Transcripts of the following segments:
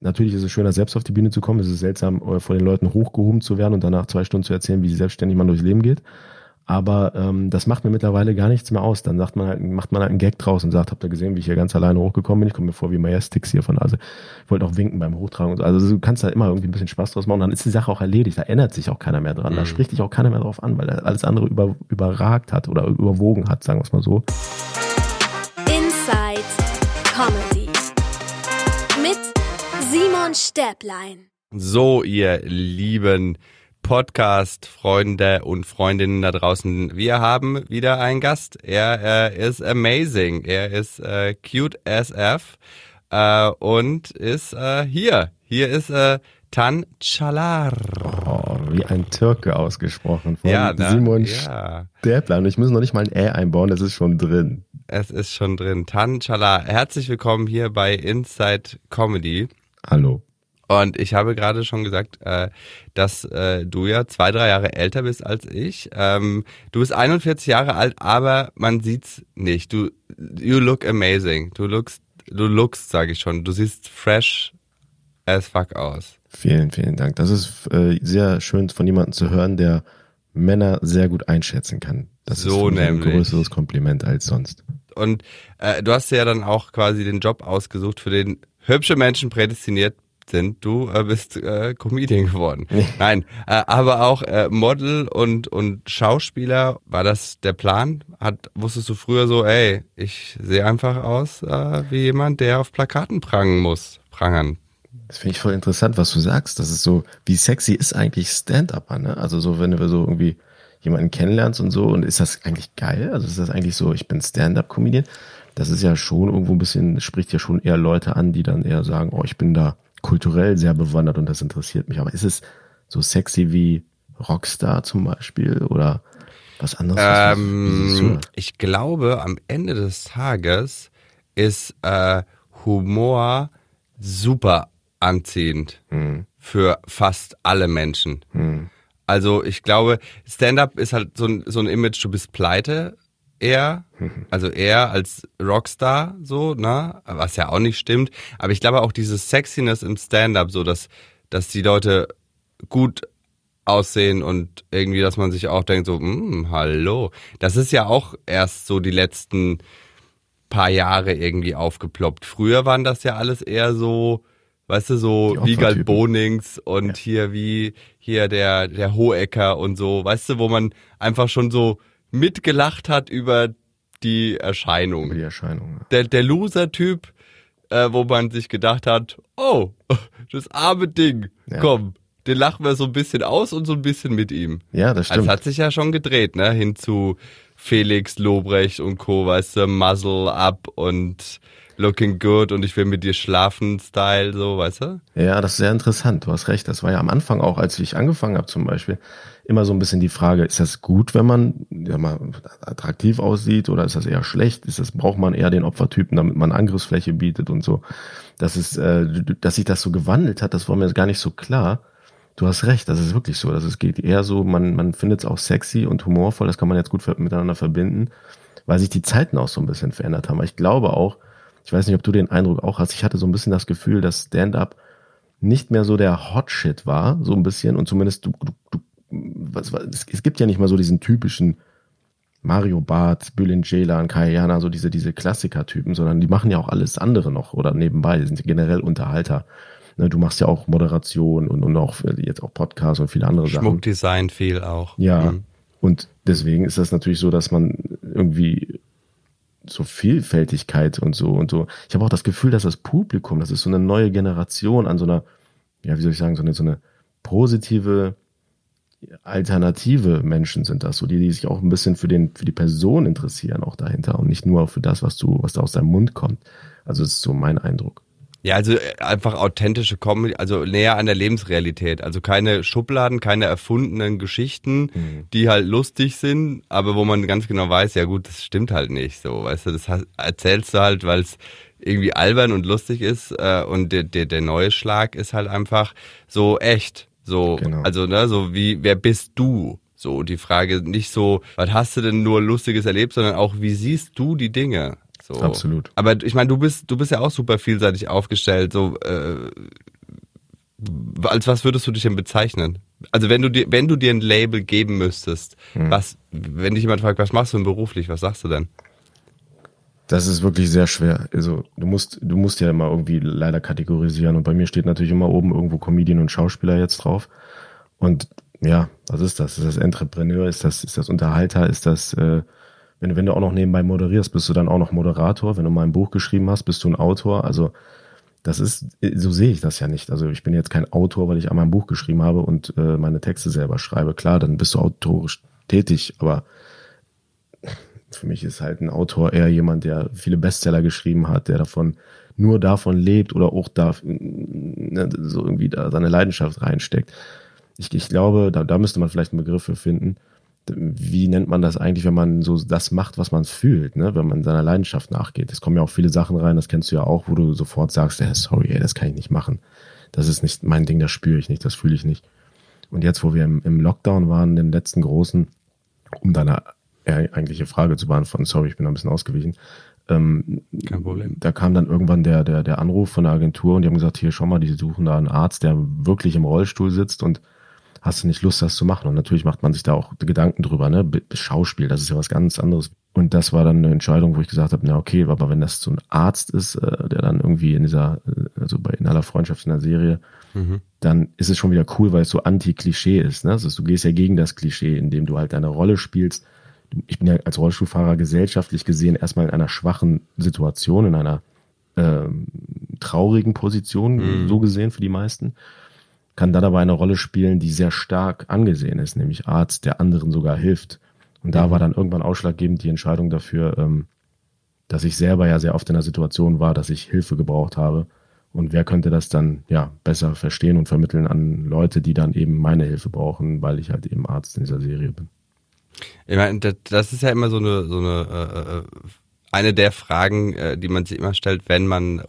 natürlich ist es schöner, selbst auf die Bühne zu kommen. Es ist seltsam, äh, vor den Leuten hochgehoben zu werden und danach zwei Stunden zu erzählen, wie selbstständig man durchs Leben geht. Aber ähm, das macht mir mittlerweile gar nichts mehr aus. Dann sagt man halt, macht man halt einen Gag draus und sagt, habt ihr gesehen, wie ich hier ganz alleine hochgekommen bin? Ich komme mir vor wie Majestix hier von also ich wollte auch winken beim Hochtragen und so. Also du kannst da immer irgendwie ein bisschen Spaß draus machen und dann ist die Sache auch erledigt. Da ändert sich auch keiner mehr dran. Mhm. Da spricht dich auch keiner mehr drauf an, weil er alles andere über, überragt hat oder überwogen hat, sagen wir es mal so. Simon Stäblein. So, ihr lieben Podcast-Freunde und Freundinnen da draußen. Wir haben wieder einen Gast. Er äh, ist amazing. Er ist äh, cute as F äh, und ist äh, hier. Hier ist äh, Tan Chalar. Oh, wie ein Türke ausgesprochen von ja, na, Simon ja. Stäblein. Ich muss noch nicht mal ein Ä einbauen, das ist schon drin. Es ist schon drin. Tan Chalar, herzlich willkommen hier bei Inside Comedy. Hallo. Und ich habe gerade schon gesagt, äh, dass äh, du ja zwei, drei Jahre älter bist als ich. Ähm, du bist 41 Jahre alt, aber man sieht's nicht. Du, you look amazing. Du lookst, du lookst, sage ich schon. Du siehst fresh as fuck aus. Vielen, vielen Dank. Das ist äh, sehr schön von jemandem zu hören, der Männer sehr gut einschätzen kann. Das so ist ein größeres Kompliment als sonst. Und äh, du hast ja dann auch quasi den Job ausgesucht, für den hübsche Menschen prädestiniert sind. Du äh, bist äh, Comedian geworden. Nein, äh, aber auch äh, Model und und Schauspieler. War das der Plan? Hat wusstest du früher so, ey, ich sehe einfach aus äh, wie jemand, der auf Plakaten prangen muss, prangern. Das finde ich voll interessant, was du sagst. Das ist so, wie sexy ist eigentlich Stand-Upper, ne? Also so, wenn du so irgendwie jemanden kennenlernst und so, und ist das eigentlich geil? Also ist das eigentlich so, ich bin Stand-Up-Comedian? Das ist ja schon irgendwo ein bisschen, spricht ja schon eher Leute an, die dann eher sagen, oh, ich bin da kulturell sehr bewandert und das interessiert mich. Aber ist es so sexy wie Rockstar zum Beispiel oder was anderes? Ähm, ich glaube, am Ende des Tages ist äh, Humor super anziehend mhm. für fast alle Menschen. Mhm. Also ich glaube, Stand-up ist halt so ein, so ein Image, du bist pleite, er, also er als Rockstar, so, ne, was ja auch nicht stimmt. Aber ich glaube auch dieses Sexiness im Stand-up, so, dass, dass die Leute gut aussehen und irgendwie, dass man sich auch denkt, so, hm, hallo. Das ist ja auch erst so die letzten paar Jahre irgendwie aufgeploppt. Früher waren das ja alles eher so, weißt du, so Wiegald Bonings und ja. hier wie hier der, der Hohecker und so, weißt du, wo man einfach schon so mitgelacht hat über die Erscheinung. Über die Erscheinung. Ja. Der, der Loser-Typ, äh, wo man sich gedacht hat, oh, das arme Ding, ja. komm, den lachen wir so ein bisschen aus und so ein bisschen mit ihm. Ja, das stimmt. Das hat sich ja schon gedreht, ne, hin zu Felix Lobrecht und Co., weißt du, Muzzle Up und Looking Good und ich will mit dir schlafen Style, so, weißt du? Ja, das ist sehr interessant, du hast recht. Das war ja am Anfang auch, als ich angefangen habe zum Beispiel, immer so ein bisschen die Frage, ist das gut, wenn man ja mal attraktiv aussieht oder ist das eher schlecht? Ist das, braucht man eher den Opfertypen, damit man Angriffsfläche bietet und so? Das ist, äh, dass sich das so gewandelt hat, das war mir gar nicht so klar. Du hast recht, das ist wirklich so. Das ist, geht eher so, man, man findet es auch sexy und humorvoll, das kann man jetzt gut miteinander verbinden, weil sich die Zeiten auch so ein bisschen verändert haben. Ich glaube auch, ich weiß nicht, ob du den Eindruck auch hast, ich hatte so ein bisschen das Gefühl, dass Stand-up nicht mehr so der Hot Shit war, so ein bisschen, und zumindest du, du, du was, was, es gibt ja nicht mal so diesen typischen Mario Barth, Bülent Ceylan, Kayana, so diese, diese Klassiker-Typen, sondern die machen ja auch alles andere noch oder nebenbei, die sind generell Unterhalter. Ne, du machst ja auch Moderation und, und auch jetzt auch Podcasts und viele andere Sachen. Schmuckdesign viel auch. Ja. Mhm. Und deswegen ist das natürlich so, dass man irgendwie so Vielfältigkeit und so und so. Ich habe auch das Gefühl, dass das Publikum, das ist so eine neue Generation an so einer, ja, wie soll ich sagen, so eine, so eine positive alternative Menschen sind das, so die, die sich auch ein bisschen für den, für die Person interessieren, auch dahinter und nicht nur für das, was du, was da aus deinem Mund kommt. Also das ist so mein Eindruck. Ja, also äh, einfach authentische Comedy, also näher an der Lebensrealität. Also keine Schubladen, keine erfundenen Geschichten, mhm. die halt lustig sind, aber wo man ganz genau weiß, ja gut, das stimmt halt nicht so. Weißt du, das erzählst du halt, weil es irgendwie albern und lustig ist äh, und der, der, der neue Schlag ist halt einfach so echt. So, genau. also, ne, so wie, wer bist du? So, die Frage nicht so, was hast du denn nur Lustiges erlebt, sondern auch, wie siehst du die Dinge? So. Absolut. Aber ich meine, du bist, du bist ja auch super vielseitig aufgestellt. So, äh, als was würdest du dich denn bezeichnen? Also wenn du dir, wenn du dir ein Label geben müsstest, hm. was, wenn dich jemand fragt, was machst du denn beruflich, was sagst du denn? Das ist wirklich sehr schwer. Also du musst, du musst ja immer irgendwie leider kategorisieren. Und bei mir steht natürlich immer oben irgendwo Comedian und Schauspieler jetzt drauf. Und ja, was ist das? Ist das Entrepreneur? Ist das, ist das Unterhalter? Ist das, äh, wenn, wenn du auch noch nebenbei moderierst, bist du dann auch noch Moderator? Wenn du mal ein Buch geschrieben hast, bist du ein Autor? Also das ist, so sehe ich das ja nicht. Also ich bin jetzt kein Autor, weil ich einmal ein Buch geschrieben habe und äh, meine Texte selber schreibe. Klar, dann bist du autorisch tätig, aber für mich ist halt ein Autor eher jemand, der viele Bestseller geschrieben hat, der davon nur davon lebt oder auch da ne, so irgendwie da seine Leidenschaft reinsteckt. Ich, ich glaube, da, da müsste man vielleicht einen Begriff für finden. Wie nennt man das eigentlich, wenn man so das macht, was man fühlt, ne? wenn man seiner Leidenschaft nachgeht? Es kommen ja auch viele Sachen rein, das kennst du ja auch, wo du sofort sagst, hey, sorry, ey, das kann ich nicht machen. Das ist nicht mein Ding, das spüre ich nicht, das fühle ich nicht. Und jetzt, wo wir im, im Lockdown waren, den letzten großen, um deine eigentliche Frage zu beantworten. Sorry, ich bin ein bisschen ausgewichen. Ähm, Kein Problem. Da kam dann irgendwann der, der, der Anruf von der Agentur und die haben gesagt, hier schau mal, die suchen da einen Arzt, der wirklich im Rollstuhl sitzt und hast du nicht Lust, das zu machen? Und natürlich macht man sich da auch Gedanken drüber, ne? Schauspiel, das ist ja was ganz anderes. Und das war dann eine Entscheidung, wo ich gesagt habe, na okay, aber wenn das so ein Arzt ist, äh, der dann irgendwie in dieser, äh, also bei in aller Freundschaft in der Serie, mhm. dann ist es schon wieder cool, weil es so anti-Klischee ist. Ne? Also du gehst ja gegen das Klischee, indem du halt deine Rolle spielst ich bin ja als Rollstuhlfahrer gesellschaftlich gesehen erstmal in einer schwachen Situation, in einer äh, traurigen Position, mhm. so gesehen für die meisten, kann dann aber eine Rolle spielen, die sehr stark angesehen ist, nämlich Arzt, der anderen sogar hilft. Und da mhm. war dann irgendwann ausschlaggebend die Entscheidung dafür, ähm, dass ich selber ja sehr oft in der Situation war, dass ich Hilfe gebraucht habe. Und wer könnte das dann ja besser verstehen und vermitteln an Leute, die dann eben meine Hilfe brauchen, weil ich halt eben Arzt in dieser Serie bin. Ich meine, das ist ja immer so eine, so eine, äh, äh, eine der Fragen, äh, die man sich immer stellt, wenn man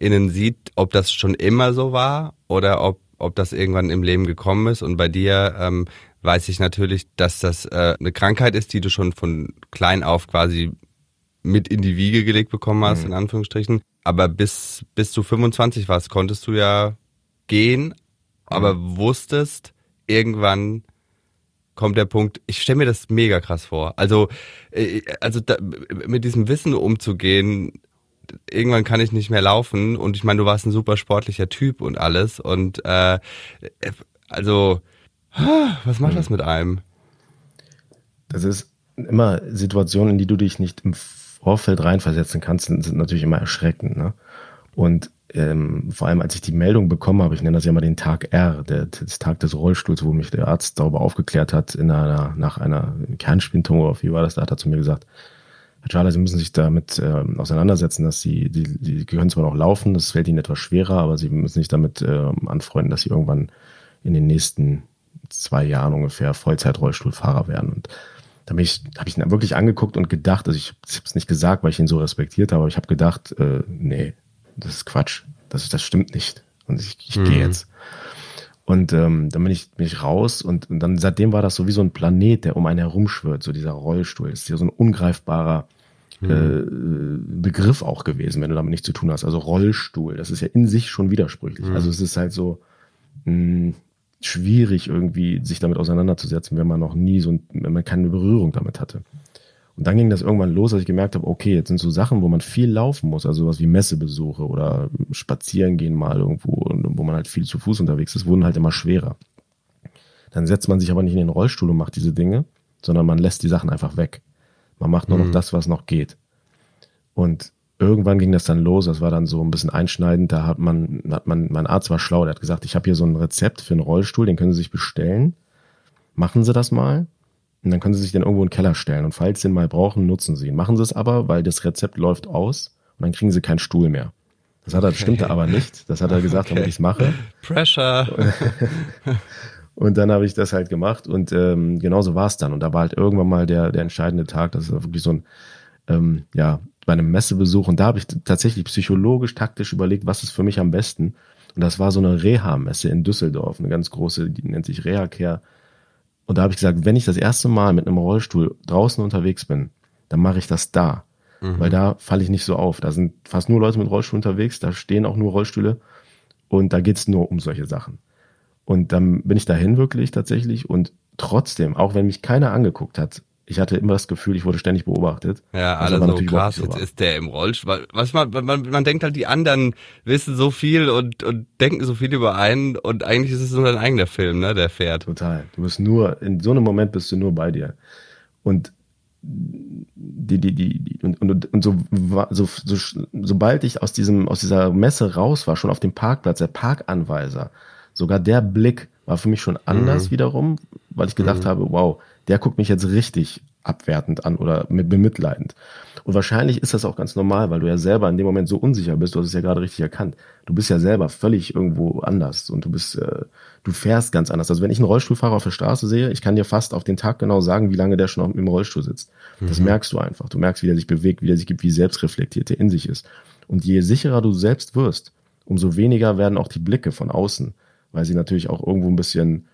RollstuhlfahrerInnen sieht, ob das schon immer so war oder ob, ob das irgendwann im Leben gekommen ist. Und bei dir ähm, weiß ich natürlich, dass das äh, eine Krankheit ist, die du schon von klein auf quasi mit in die Wiege gelegt bekommen hast, mhm. in Anführungsstrichen. Aber bis, bis du 25 warst, konntest du ja gehen, aber mhm. wusstest, irgendwann kommt der Punkt, ich stelle mir das mega krass vor. Also, äh, also da, mit diesem Wissen umzugehen, irgendwann kann ich nicht mehr laufen und ich meine, du warst ein super sportlicher Typ und alles und äh, also, was macht das mit einem? Das ist immer Situationen, in die du dich nicht im Vorfeld reinversetzen kannst, sind natürlich immer erschreckend. Ne? Und ähm, vor allem als ich die Meldung bekommen habe, ich nenne das ja mal den Tag R, der, des Tag des Rollstuhls, wo mich der Arzt darüber aufgeklärt hat, in einer, nach einer Kernspintomographie war das, da hat er zu mir gesagt, Herr Charles, Sie müssen sich damit ähm, auseinandersetzen, dass Sie, die, die können zwar noch laufen, das fällt Ihnen etwas schwerer, aber Sie müssen sich damit ähm, anfreunden, dass Sie irgendwann in den nächsten zwei Jahren ungefähr Vollzeit-Rollstuhlfahrer werden. Und da habe ich, hab ich ihn wirklich angeguckt und gedacht, also ich, ich habe es nicht gesagt, weil ich ihn so respektiert habe, aber ich habe gedacht, äh, nee, das ist Quatsch. Das, das stimmt nicht. Und ich, ich mhm. gehe jetzt. Und ähm, dann bin ich, bin ich raus und, und dann seitdem war das so wie so ein Planet, der um einen herumschwirrt, so dieser Rollstuhl. Das ist ja so ein ungreifbarer mhm. äh, Begriff auch gewesen, wenn du damit nichts zu tun hast. Also Rollstuhl, das ist ja in sich schon widersprüchlich. Mhm. Also es ist halt so mh, hm, schwierig irgendwie sich damit auseinanderzusetzen, wenn man noch nie so, wenn man keine Berührung damit hatte. Und dann ging das irgendwann los, dass ich gemerkt habe, okay, jetzt sind so Sachen, wo man viel laufen muss, also sowas wie Messebesuche oder spazieren gehen mal irgendwo, wo man halt viel zu Fuß unterwegs ist, wurden halt immer schwerer. Dann setzt man sich aber nicht in den Rollstuhl und macht diese Dinge, sondern man lässt die Sachen einfach weg. Man macht nur mhm. noch das, was noch geht. Und irgendwann ging das dann los, das war dann so ein bisschen einschneidend, da hat man, hat man, mein Arzt war schlau, der hat gesagt, ich habe hier so ein Rezept für einen Rollstuhl, den können Sie sich bestellen. Machen Sie das mal und dann können Sie sich den irgendwo in den Keller stellen. Und falls Sie ihn mal brauchen, nutzen Sie ihn. Machen Sie es aber, weil das Rezept läuft aus und dann kriegen Sie keinen Stuhl mehr. Das hat er, okay. stimmte aber nicht. Das hat er gesagt, okay. damit ich es mache. Pressure. und dann habe ich das halt gemacht und ähm, genauso war es dann. Und da war halt irgendwann mal der, der entscheidende Tag. Das ist wirklich so ein, ähm, ja, bei einem Messebesuch. Und da habe ich tatsächlich psychologisch, taktisch überlegt, was ist für mich am besten. Und das war so eine Reha-Messe in Düsseldorf, eine ganz große, die nennt sich Reha-Care und da habe ich gesagt, wenn ich das erste Mal mit einem Rollstuhl draußen unterwegs bin, dann mache ich das da. Mhm. Weil da falle ich nicht so auf. Da sind fast nur Leute mit Rollstuhl unterwegs, da stehen auch nur Rollstühle. Und da geht's nur um solche Sachen. Und dann bin ich dahin wirklich tatsächlich und trotzdem, auch wenn mich keiner angeguckt hat, ich hatte immer das Gefühl, ich wurde ständig beobachtet. Ja, alle so krass, jetzt ist der im Rollstuhl. Was man, man, man denkt halt, die anderen wissen so viel und, und denken so viel über einen und eigentlich ist es nur dein eigener Film, ne, der fährt. Total. Du bist nur, in so einem Moment bist du nur bei dir. Und die, die, die, die und, und, und so, so, so, sobald ich aus diesem, aus dieser Messe raus war, schon auf dem Parkplatz, der Parkanweiser, sogar der Blick war für mich schon anders mhm. wiederum, weil ich gedacht mhm. habe, wow, der guckt mich jetzt richtig abwertend an oder mit bemitleidend. Und wahrscheinlich ist das auch ganz normal, weil du ja selber in dem Moment so unsicher bist, du hast es ja gerade richtig erkannt. Du bist ja selber völlig irgendwo anders und du bist, äh, du fährst ganz anders. Also wenn ich einen Rollstuhlfahrer auf der Straße sehe, ich kann dir fast auf den Tag genau sagen, wie lange der schon im Rollstuhl sitzt. Das mhm. merkst du einfach. Du merkst, wie der sich bewegt, wie der sich gibt, wie selbstreflektiert der in sich ist. Und je sicherer du selbst wirst, umso weniger werden auch die Blicke von außen, weil sie natürlich auch irgendwo ein bisschen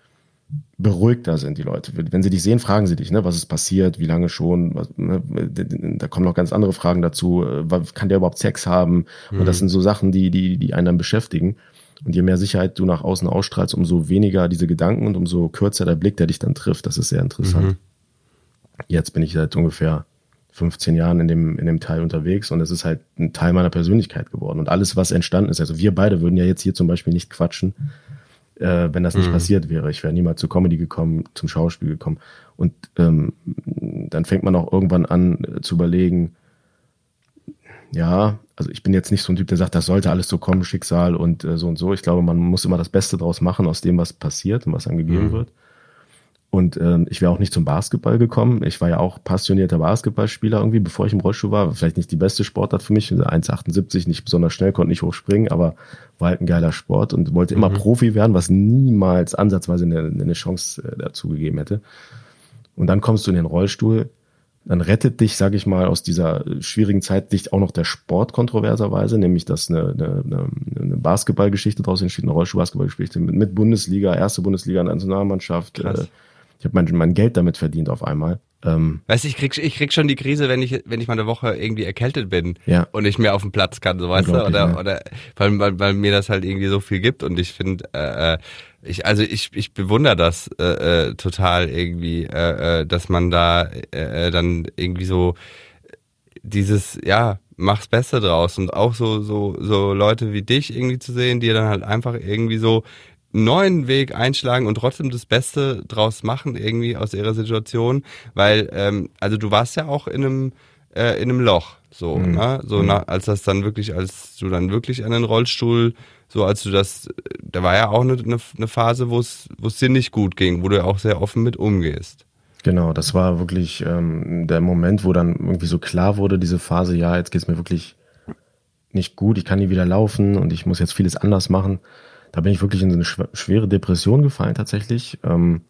beruhigter sind die Leute. Wenn sie dich sehen, fragen sie dich, ne, was ist passiert, wie lange schon, was, ne, da kommen noch ganz andere Fragen dazu, äh, kann der überhaupt Sex haben? Mhm. Und das mhm. sind so Sachen, die, die, die einen dann beschäftigen. Und je mehr Sicherheit du nach außen ausstrahlst, umso weniger diese Gedanken und umso kürzer der Blick, der dich dann trifft. Das ist sehr interessant. Mhm. Jetzt bin ich seit ungefähr 15 Jahren in dem, in dem Teil unterwegs und es ist halt ein Teil meiner Persönlichkeit geworden. Und alles, was entstanden ist, also wir beide würden ja jetzt hier zum Beispiel nicht quatschen, äh, wenn das nicht mhm. passiert wäre. Ich wäre niemals zur Comedy gekommen, zum Schauspiel gekommen. Und ähm, dann fängt man auch irgendwann an äh, zu überlegen, ja, also ich bin jetzt nicht so ein Typ, der sagt, das sollte alles so kommen, Schicksal und äh, so und so. Ich glaube, man muss immer das Beste draus machen aus dem, was passiert und was angegeben mhm. wird. Und ähm, ich wäre auch nicht zum Basketball gekommen. Ich war ja auch passionierter Basketballspieler irgendwie, bevor ich im Rollstuhl war. Vielleicht nicht die beste Sportart für mich, 1,78, nicht besonders schnell, konnte nicht hochspringen, aber war halt ein geiler Sport und wollte immer mhm. Profi werden, was niemals ansatzweise eine, eine Chance äh, dazu gegeben hätte. Und dann kommst du in den Rollstuhl, dann rettet dich, sage ich mal, aus dieser schwierigen Zeit dich auch noch der Sport kontroverserweise, nämlich dass eine, eine, eine Basketballgeschichte daraus entsteht, eine Rollstuhl-Basketballgeschichte mit, mit Bundesliga, erste Bundesliga, Nationalmannschaft. Äh, ich habe mein, mein Geld damit verdient auf einmal. Ähm, weißt du, ich krieg, ich krieg schon die Krise, wenn ich, wenn ich mal eine Woche irgendwie erkältet bin ja. und ich mir auf dem Platz kann, so weißt du, oder, ja. oder weil, weil, weil mir das halt irgendwie so viel gibt und ich finde, äh, äh, ich, also ich, ich bewundere das äh, äh, total irgendwie, äh, äh, dass man da äh, äh dann irgendwie so dieses, ja, mach's Beste draus und auch so, so, so Leute wie dich irgendwie zu sehen, die dann halt einfach irgendwie so neuen Weg einschlagen und trotzdem das Beste draus machen irgendwie aus ihrer Situation, weil ähm, also du warst ja auch in einem äh, in einem Loch so, mhm. ne? so mhm. na, als das dann wirklich, als du dann wirklich an den Rollstuhl so als du das, da war ja auch eine, eine Phase, wo es wo es dir nicht gut ging, wo du ja auch sehr offen mit umgehst. Genau, das war wirklich ähm, der Moment, wo dann irgendwie so klar wurde, diese Phase, ja, jetzt geht's mir wirklich nicht gut, ich kann nie wieder laufen und ich muss jetzt vieles anders machen da bin ich wirklich in so eine schwere Depression gefallen tatsächlich. Ähm,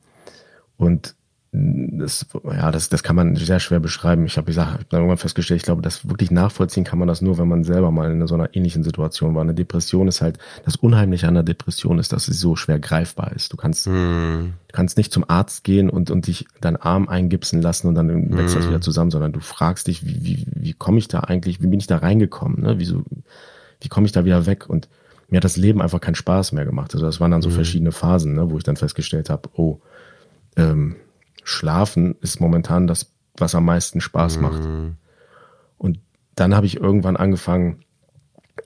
und das, ja, das, das kann man sehr schwer beschreiben. Ich habe gesagt, ich habe irgendwann festgestellt, ich glaube, das wirklich nachvollziehen kann man das nur, wenn man selber mal in so einer ähnlichen Situation war. Eine Depression ist halt, das Unheimliche an der Depression ist, dass sie so schwer greifbar ist. Du kannst, hm. du kannst nicht zum Arzt gehen und, und dich deinen Arm eingipsen lassen und dann wächst hm. das wieder zusammen, sondern du fragst dich, wie, wie, wie komme ich da eigentlich, wie bin ich da reingekommen, ne? Wieso, wie komme ich da wieder weg? Und mir hat das Leben einfach keinen Spaß mehr gemacht. Also das waren dann so mhm. verschiedene Phasen, ne, wo ich dann festgestellt habe, oh, ähm, Schlafen ist momentan das, was am meisten Spaß mhm. macht. Und dann habe ich irgendwann angefangen,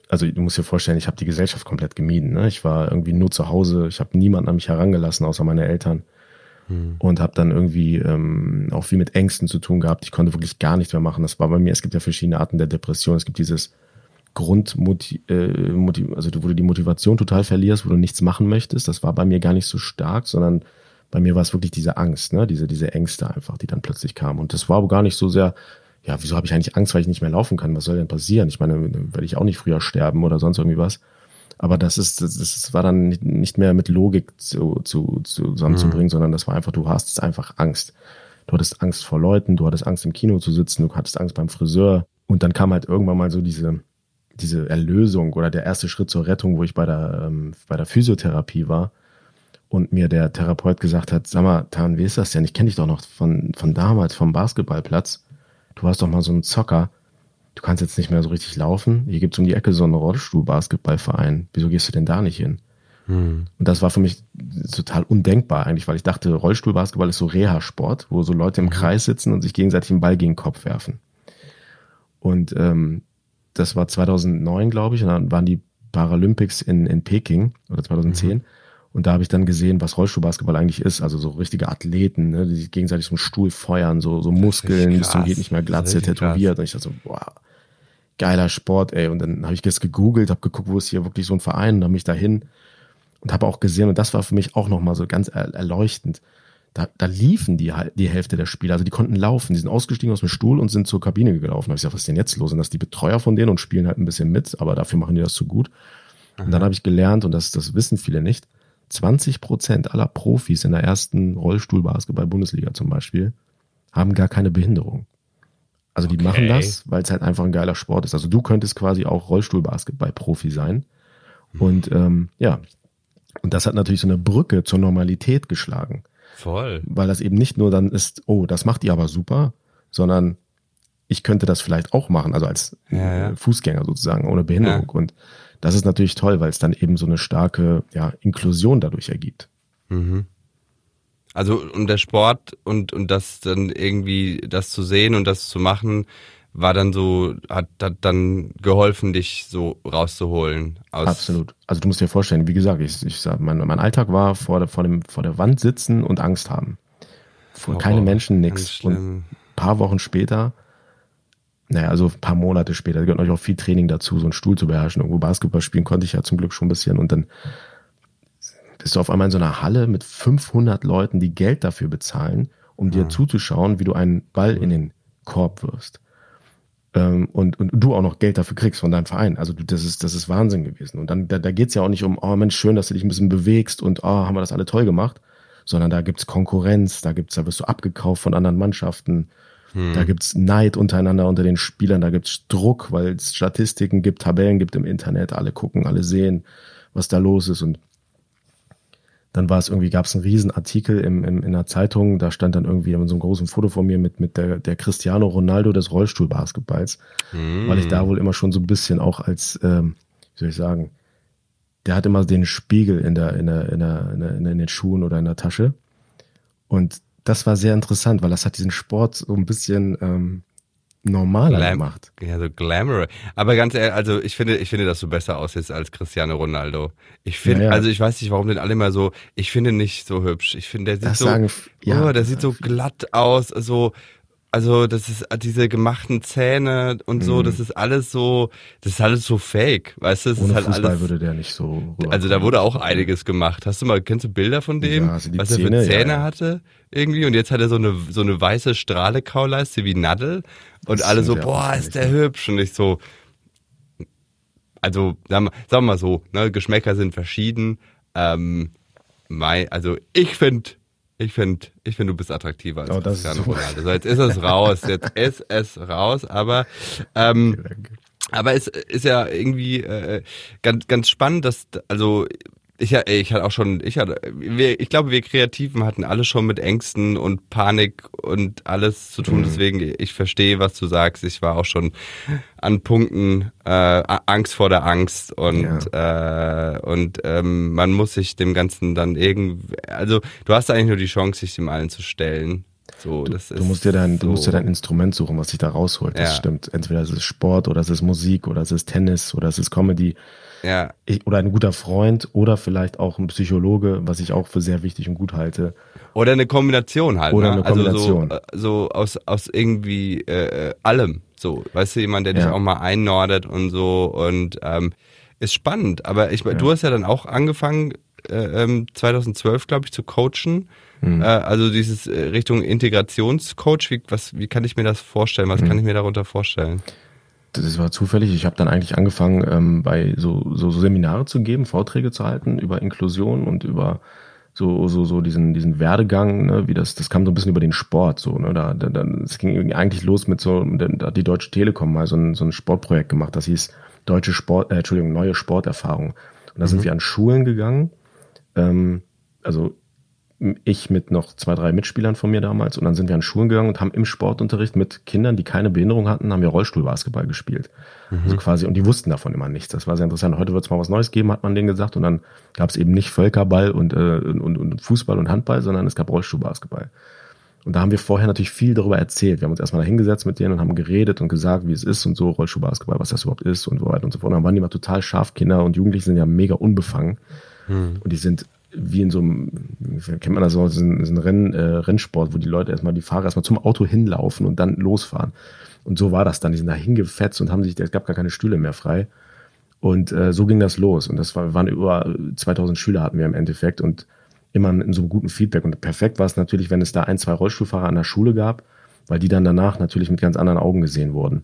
also du musst dir vorstellen, ich habe die Gesellschaft komplett gemieden. Ne? Ich war irgendwie nur zu Hause, ich habe niemanden an mich herangelassen, außer meine Eltern. Mhm. Und habe dann irgendwie ähm, auch viel mit Ängsten zu tun gehabt. Ich konnte wirklich gar nichts mehr machen. Das war bei mir, es gibt ja verschiedene Arten der Depression. Es gibt dieses Grundmotiv, äh, also wo du die Motivation total verlierst, wo du nichts machen möchtest. Das war bei mir gar nicht so stark, sondern bei mir war es wirklich diese Angst, ne, diese diese Ängste einfach, die dann plötzlich kamen. Und das war aber gar nicht so sehr. Ja, wieso habe ich eigentlich Angst, weil ich nicht mehr laufen kann? Was soll denn passieren? Ich meine, werde ich auch nicht früher sterben oder sonst irgendwie was. Aber das ist, das, das war dann nicht mehr mit Logik zu, zu, zusammenzubringen, mhm. sondern das war einfach, du hast einfach Angst. Du hattest Angst vor Leuten, du hattest Angst im Kino zu sitzen, du hattest Angst beim Friseur. Und dann kam halt irgendwann mal so diese, diese Erlösung oder der erste Schritt zur Rettung, wo ich bei der, ähm, bei der Physiotherapie war und mir der Therapeut gesagt hat, sag mal, Tan, wie ist das denn? Ich kenne dich doch noch von, von damals, vom Basketballplatz. Du warst doch mal so ein Zocker. du kannst jetzt nicht mehr so richtig laufen. Hier gibt's um die Ecke so einen Rollstuhl-Basketballverein. Wieso gehst du denn da nicht hin? Hm. Und das war für mich total undenkbar eigentlich, weil ich dachte, Rollstuhlbasketball ist so Reha-Sport, wo so Leute im mhm. Kreis sitzen und sich gegenseitig einen Ball gegen den Kopf werfen. Und ähm, das war 2009, glaube ich, und dann waren die Paralympics in, in Peking oder 2010. Mhm. Und da habe ich dann gesehen, was Rollstuhlbasketball eigentlich ist. Also so richtige Athleten, ne, die sich gegenseitig so einen Stuhl feuern, so, so Muskeln, bis zum geht nicht mehr Glatze, tätowiert. Krass. Und ich dachte so, boah, geiler Sport, ey. Und dann habe ich das gegoogelt, habe geguckt, wo ist hier wirklich so ein Verein, und dann bin ich dahin und habe auch gesehen, und das war für mich auch nochmal so ganz erleuchtend. Da, da liefen die die Hälfte der Spieler, also die konnten laufen, die sind ausgestiegen aus dem Stuhl und sind zur Kabine gelaufen. Da habe ich gesagt, was ist denn jetzt los? Und das die Betreuer von denen und spielen halt ein bisschen mit, aber dafür machen die das zu gut. Und dann habe ich gelernt, und das, das wissen viele nicht, 20 Prozent aller Profis in der ersten Rollstuhlbasketball-Bundesliga zum Beispiel haben gar keine Behinderung. Also die okay. machen das, weil es halt einfach ein geiler Sport ist. Also du könntest quasi auch Rollstuhlbasketball-Profi sein. Mhm. Und ähm, ja, und das hat natürlich so eine Brücke zur Normalität geschlagen. Voll. Weil das eben nicht nur dann ist, oh, das macht ihr aber super, sondern ich könnte das vielleicht auch machen, also als ja, ja. Fußgänger sozusagen, ohne Behinderung. Ja. Und das ist natürlich toll, weil es dann eben so eine starke ja, Inklusion dadurch ergibt. Mhm. Also und der Sport und, und das dann irgendwie, das zu sehen und das zu machen, war dann so, hat, hat dann geholfen, dich so rauszuholen. Aus Absolut. Also du musst dir vorstellen, wie gesagt, ich, ich sag, mein, mein Alltag war vor der, vor, dem, vor der Wand sitzen und Angst haben. Vor oh, keine Menschen, nix. Und ein paar Wochen später, naja, also ein paar Monate später, da gehört natürlich auch viel Training dazu, so einen Stuhl zu beherrschen. Irgendwo Basketball spielen konnte ich ja zum Glück schon ein bisschen und dann bist du auf einmal in so einer Halle mit 500 Leuten, die Geld dafür bezahlen, um dir zuzuschauen, wie du einen Ball in den Korb wirfst ähm, und, und du auch noch Geld dafür kriegst von deinem Verein. Also du, das ist, das ist Wahnsinn gewesen. Und dann, da, da geht's ja auch nicht um, oh Mensch, schön, dass du dich ein bisschen bewegst und oh, haben wir das alle toll gemacht, sondern da gibt's Konkurrenz, da gibt's, da wirst du abgekauft von anderen Mannschaften. Hm. Da gibt's Neid untereinander unter den Spielern, da gibt's Druck, weil es Statistiken gibt, Tabellen gibt im Internet, alle gucken, alle sehen, was da los ist. Und dann war es irgendwie, gab es einen Riesenartikel im, im, in der Zeitung, da stand dann irgendwie so ein großes Foto von mir mit, mit der, der Cristiano Ronaldo des Rollstuhlbasketballs, mm. weil ich da wohl immer schon so ein bisschen auch als, ähm, wie soll ich sagen, der hat immer den Spiegel in der, in der, in der, in, der, in den Schuhen oder in der Tasche. Und das war sehr interessant, weil das hat diesen Sport so ein bisschen ähm, normaler Glam gemacht. Ja, so glamour. Aber ganz ehrlich, also ich finde, ich finde, dass du besser aussiehst als Cristiano Ronaldo. Ich finde, ja, ja. also ich weiß nicht, warum denn alle immer so, ich finde nicht so hübsch. Ich finde, der sieht das so, sagen, ja, oh, der sieht so glatt aus, so, also das ist diese gemachten Zähne und so, mhm. das ist alles so, das ist alles so fake, weißt du? Das Ohne ist halt Fußball alles, würde der nicht so. Also da wurde auch einiges gemacht. Hast du mal, kennst du Bilder von dem, ja, was Zähne, er für Zähne ja, hatte irgendwie? Und jetzt hat er so eine so eine weiße Strahlekauleiste wie Nadel und das alle so, boah, ist der hübsch und ich so. Also sagen wir, sagen wir mal so, ne, Geschmäcker sind verschieden. Ähm, mein, also ich finde ich finde, ich find, du bist attraktiver als oh, Cristiano Ronaldo. So, jetzt ist es raus, jetzt ist es raus, aber ähm, aber es ist ja irgendwie äh, ganz ganz spannend, dass also ich, ich hatte auch schon, ich hatte, wir, ich glaube, wir Kreativen hatten alle schon mit Ängsten und Panik und alles zu tun. Mhm. Deswegen, ich verstehe, was du sagst. Ich war auch schon an Punkten äh, Angst vor der Angst und ja. äh, und ähm, man muss sich dem Ganzen dann irgendwie, also du hast eigentlich nur die Chance, sich dem allen zu stellen. So, du, du, musst dir dein, so. du musst dir dein Instrument suchen, was dich da rausholt. Das ja. stimmt. Entweder es ist Sport oder es ist Musik oder es ist Tennis oder es ist Comedy. Ja. Ich, oder ein guter Freund oder vielleicht auch ein Psychologe, was ich auch für sehr wichtig und gut halte. Oder eine Kombination halt. Oder ne? eine Kombination. Also so, so aus, aus irgendwie äh, allem. So, weißt du, jemand, der dich ja. auch mal einnordet und so und ähm, ist spannend. Aber ich, ja. du hast ja dann auch angefangen, äh, 2012, ähm, glaube ich, zu coachen. Mhm. Äh, also dieses äh, Richtung Integrationscoach, wie, was, wie kann ich mir das vorstellen? Was mhm. kann ich mir darunter vorstellen? Das war zufällig. Ich habe dann eigentlich angefangen, ähm, bei so, so, so Seminare zu geben, Vorträge zu halten über Inklusion und über so so so diesen diesen Werdegang, ne, wie das das kam so ein bisschen über den Sport so, ne, da da, da es ging eigentlich los mit so da hat die Deutsche Telekom mal so ein so ein Sportprojekt gemacht, das hieß deutsche Sport äh, Entschuldigung, neue Sporterfahrung. Und da mhm. sind wir an Schulen gegangen, ähm, also ich mit noch zwei, drei Mitspielern von mir damals und dann sind wir an Schulen gegangen und haben im Sportunterricht mit Kindern, die keine Behinderung hatten, haben wir Rollstuhlbasketball gespielt. Mhm. Also quasi, und die wussten davon immer nichts. Das war sehr interessant. Heute wird es mal was Neues geben, hat man denen gesagt. Und dann gab es eben nicht Völkerball und, äh, und, und Fußball und Handball, sondern es gab Rollstuhlbasketball. Und da haben wir vorher natürlich viel darüber erzählt. Wir haben uns erstmal da hingesetzt mit denen und haben geredet und gesagt, wie es ist und so, Rollstuhlbasketball, was das überhaupt ist und so weiter und so fort. Und dann waren die mal total scharf. Kinder und Jugendliche sind ja mega unbefangen. Mhm. Und die sind wie in so einem, kennt man das so, so ein, Renn, äh, Rennsport, wo die Leute erstmal, die Fahrer erstmal zum Auto hinlaufen und dann losfahren. Und so war das dann. Die sind da hingefetzt und haben sich, es gab gar keine Stühle mehr frei. Und äh, so ging das los. Und das war, waren über 2000 Schüler hatten wir im Endeffekt und immer in so einem guten Feedback. Und perfekt war es natürlich, wenn es da ein, zwei Rollstuhlfahrer an der Schule gab, weil die dann danach natürlich mit ganz anderen Augen gesehen wurden.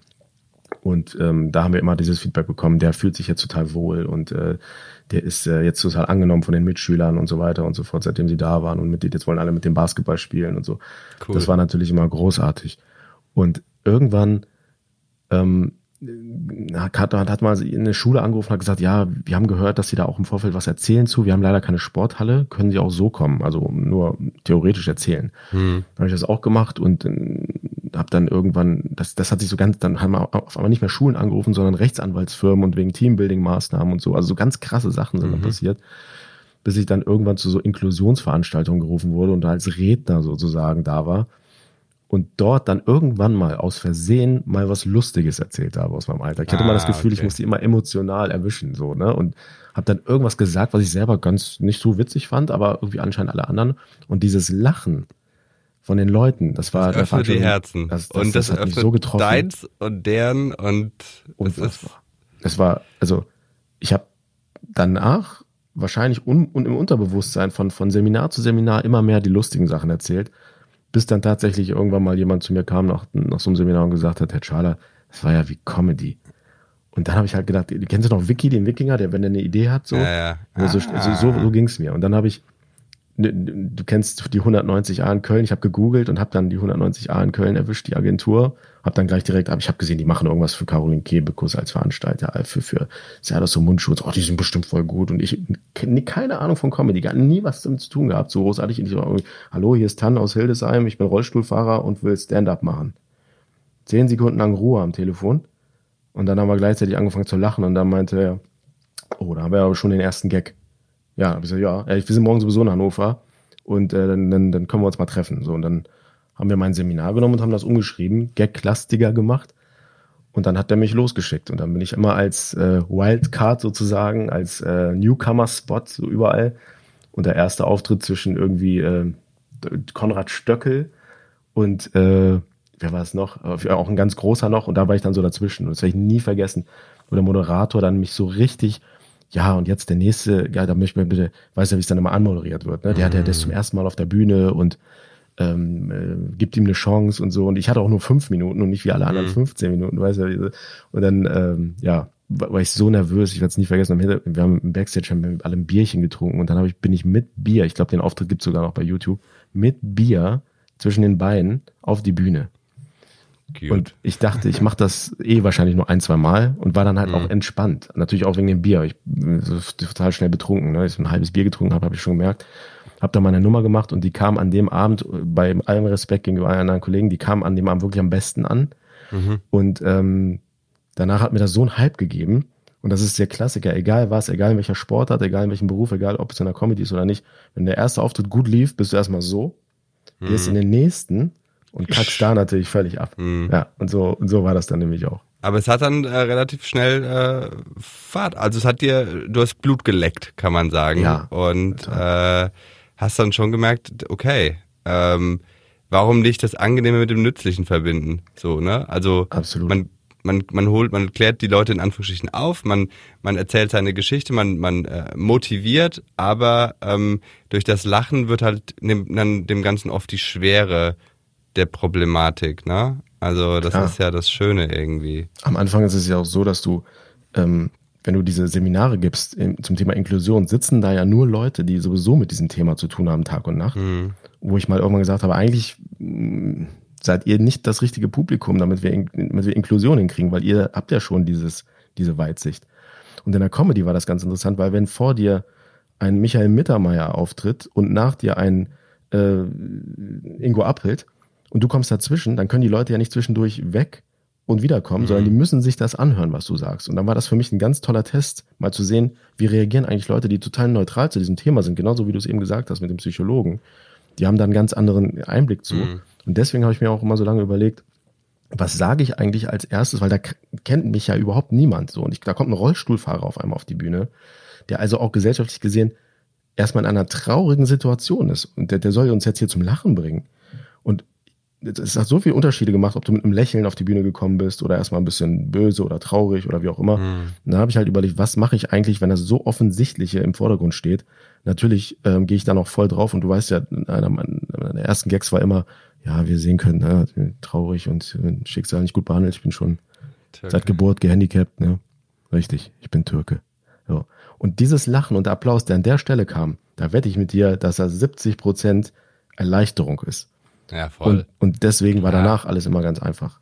Und ähm, da haben wir immer dieses Feedback bekommen, der fühlt sich jetzt total wohl und äh, der ist äh, jetzt total angenommen von den Mitschülern und so weiter und so fort, seitdem sie da waren und mit jetzt wollen alle mit dem Basketball spielen und so. Cool. Das war natürlich immer großartig. Und irgendwann ähm, hat, hat mal in der Schule angerufen und hat gesagt, ja, wir haben gehört, dass Sie da auch im Vorfeld was erzählen zu. Wir haben leider keine Sporthalle, können Sie auch so kommen, also nur theoretisch erzählen. Hm. Dann habe ich das auch gemacht und äh, habe dann irgendwann, das, das hat sich so ganz, dann haben wir auf einmal nicht mehr Schulen angerufen, sondern Rechtsanwaltsfirmen und wegen Teambuilding-Maßnahmen und so. Also so ganz krasse Sachen sind mhm. dann passiert, bis ich dann irgendwann zu so Inklusionsveranstaltungen gerufen wurde und da als Redner sozusagen da war und dort dann irgendwann mal aus Versehen mal was Lustiges erzählt habe aus meinem Alter. Ich hatte ah, mal das Gefühl, okay. ich musste immer emotional erwischen, so, ne? Und habe dann irgendwas gesagt, was ich selber ganz nicht so witzig fand, aber irgendwie anscheinend alle anderen. Und dieses Lachen von den Leuten, das war, das öffnet die Herzen. Das, das, und das, das hat mich so getroffen. Deins und deren und und es, war, also ich habe danach wahrscheinlich un, und im Unterbewusstsein von von Seminar zu Seminar immer mehr die lustigen Sachen erzählt bis dann tatsächlich irgendwann mal jemand zu mir kam nach, nach so einem Seminar und gesagt hat, Herr Schaler, das war ja wie Comedy. Und dann habe ich halt gedacht, kennst du noch Vicky, den Wikinger, der, wenn er eine Idee hat, so, ja, ja. Also, also, so, so ging es mir. Und dann habe ich du kennst die 190a in Köln. Ich habe gegoogelt und habe dann die 190a in Köln erwischt, die Agentur. Habe dann gleich direkt, aber ich habe gesehen, die machen irgendwas für Caroline Kebekus als Veranstalter, äh, für, für ja, das so Mundschutz. Oh, die sind bestimmt voll gut. Und ich keine Ahnung von Comedy, gar nie was damit zu tun gehabt, so großartig. Und ich war hallo, hier ist Tan aus Hildesheim, ich bin Rollstuhlfahrer und will Stand-up machen. Zehn Sekunden lang Ruhe am Telefon. Und dann haben wir gleichzeitig angefangen zu lachen und dann meinte er, oh, da haben wir aber schon den ersten Gag. Ja, hab ich gesagt, ja, wir sind morgen sowieso in Hannover und äh, dann, dann, dann können wir uns mal treffen. So, und dann haben wir mein Seminar genommen und haben das umgeschrieben, Gag-lastiger gemacht. Und dann hat er mich losgeschickt. Und dann bin ich immer als äh, Wildcard sozusagen, als äh, Newcomer-Spot so überall. Und der erste Auftritt zwischen irgendwie äh, Konrad Stöckel und äh, wer war es noch? Auch ein ganz großer noch. Und da war ich dann so dazwischen. Und das werde ich nie vergessen. Wo der Moderator dann mich so richtig ja, und jetzt der nächste, ja, da möchte man bitte, weiß ja, wie es dann immer anmoderiert wird, ne? Der, der, der ist zum ersten Mal auf der Bühne und ähm, äh, gibt ihm eine Chance und so. Und ich hatte auch nur fünf Minuten und nicht wie alle anderen 15 mhm. Minuten, weißt du. Und dann, ähm, ja, war ich so nervös, ich werde es nie vergessen. Wir haben im Backstage haben wir alle ein Bierchen getrunken und dann ich, bin ich mit Bier, ich glaube, den Auftritt gibt's sogar noch bei YouTube, mit Bier zwischen den Beinen auf die Bühne. Cute. Und ich dachte, ich mache das eh wahrscheinlich nur ein, zwei Mal und war dann halt mhm. auch entspannt. Natürlich auch wegen dem Bier. Ich bin total schnell betrunken. Ne? Ich so ein halbes Bier getrunken habe, habe ich schon gemerkt. Hab dann meine Nummer gemacht und die kam an dem Abend, bei allem Respekt gegenüber anderen Kollegen, die kam an dem Abend wirklich am besten an. Mhm. Und ähm, danach hat mir das so ein Hype gegeben. Und das ist der Klassiker, egal was, egal in welcher Sportart, egal in welchem Beruf, egal ob es in der Comedy ist oder nicht. Wenn der erste Auftritt gut lief, bist du erstmal so. Mhm. Gehst in den nächsten und kackst da natürlich völlig ab. Mhm. Ja, und so, und so war das dann nämlich auch. Aber es hat dann äh, relativ schnell äh, Fahrt. Also es hat dir, du hast Blut geleckt, kann man sagen. Ja. Und äh, hast dann schon gemerkt, okay, ähm, warum nicht das Angenehme mit dem Nützlichen verbinden? So, ne? Also Absolut. man man, man holt, man klärt die Leute in Anführungsstrichen auf, man, man erzählt seine Geschichte, man, man äh, motiviert, aber ähm, durch das Lachen wird halt nimmt dann dem Ganzen oft die Schwere der Problematik, ne? Also das Klar. ist ja das Schöne irgendwie. Am Anfang ist es ja auch so, dass du, ähm, wenn du diese Seminare gibst zum Thema Inklusion, sitzen da ja nur Leute, die sowieso mit diesem Thema zu tun haben, Tag und Nacht. Mhm. Wo ich mal irgendwann gesagt habe, eigentlich mh, mm, seid ihr nicht das richtige Publikum, damit wir, damit wir Inklusion hinkriegen, weil ihr habt ja schon dieses, diese Weitsicht. Und in der Comedy war das ganz interessant, weil wenn vor dir ein Michael Mittermeier auftritt und nach dir ein äh, Ingo Appelt und du kommst dazwischen, dann können die Leute ja nicht zwischendurch weg und wiederkommen, mhm. sondern die müssen sich das anhören, was du sagst. Und dann war das für mich ein ganz toller Test, mal zu sehen, wie reagieren eigentlich Leute, die total neutral zu diesem Thema sind, genauso wie du es eben gesagt hast mit dem Psychologen. Die haben da einen ganz anderen Einblick zu. Mhm. Und deswegen habe ich mir auch immer so lange überlegt, was sage ich eigentlich als erstes, weil da kennt mich ja überhaupt niemand so. Und ich, da kommt ein Rollstuhlfahrer auf einmal auf die Bühne, der also auch gesellschaftlich gesehen erstmal in einer traurigen Situation ist. Und der, der soll uns jetzt hier zum Lachen bringen. Und es hat so viele Unterschiede gemacht, ob du mit einem Lächeln auf die Bühne gekommen bist oder erstmal ein bisschen böse oder traurig oder wie auch immer. Mhm. Da habe ich halt überlegt, was mache ich eigentlich, wenn das so offensichtliche im Vordergrund steht. Natürlich ähm, gehe ich da noch voll drauf und du weißt ja, einer meiner ersten Gags war immer, ja, wir sehen können, ne, traurig und Schicksal nicht gut behandelt. Ich bin schon Türke. seit Geburt gehandicapt, ne? Richtig, ich bin Türke. So. Und dieses Lachen und der Applaus, der an der Stelle kam, da wette ich mit dir, dass er 70 Prozent Erleichterung ist. Ja, voll. Und, und deswegen war danach alles immer ganz einfach.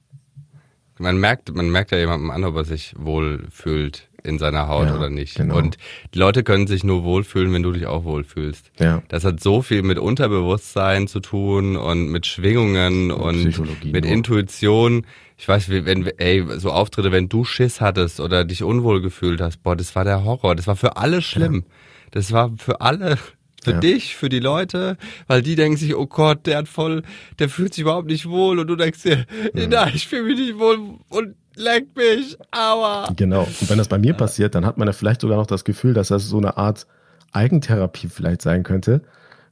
Man merkt, man merkt ja jemandem an, ob er sich wohl fühlt in seiner Haut ja, oder nicht. Genau. Und die Leute können sich nur wohlfühlen, wenn du dich auch wohlfühlst. Ja. Das hat so viel mit Unterbewusstsein zu tun und mit Schwingungen und, und mit nur. Intuition. Ich weiß, wenn, ey, so Auftritte, wenn du Schiss hattest oder dich unwohl gefühlt hast, boah, das war der Horror. Das war für alle schlimm. Ja. Das war für alle für ja. dich, für die Leute, weil die denken sich, oh Gott, der hat voll, der fühlt sich überhaupt nicht wohl und du denkst dir, mhm. nein, ich fühle mich nicht wohl und leck mich, aua. Genau. Und wenn das bei mir ja. passiert, dann hat man ja vielleicht sogar noch das Gefühl, dass das so eine Art Eigentherapie vielleicht sein könnte,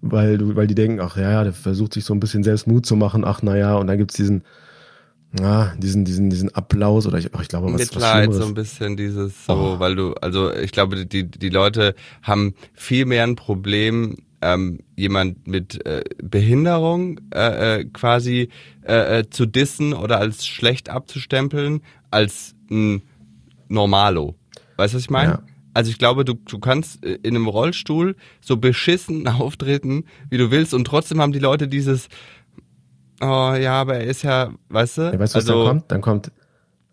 weil du, weil die denken, ach ja, der versucht sich so ein bisschen selbst Mut zu machen, ach na ja, und dann gibt's diesen, ja, diesen, diesen, diesen Applaus oder ich, ich glaube, was, Mitleid, was so ein bisschen dieses so, oh. weil du, also ich glaube, die, die Leute haben viel mehr ein Problem, ähm, jemand mit äh, Behinderung äh, äh, quasi äh, äh, zu dissen oder als schlecht abzustempeln, als ein Normalo. Weißt du, was ich meine? Ja. Also ich glaube, du, du kannst äh, in einem Rollstuhl so beschissen auftreten, wie du willst, und trotzdem haben die Leute dieses, oh ja, aber er ist ja, weißt du? Ja, weißt du, was also, dann kommt? Dann kommt,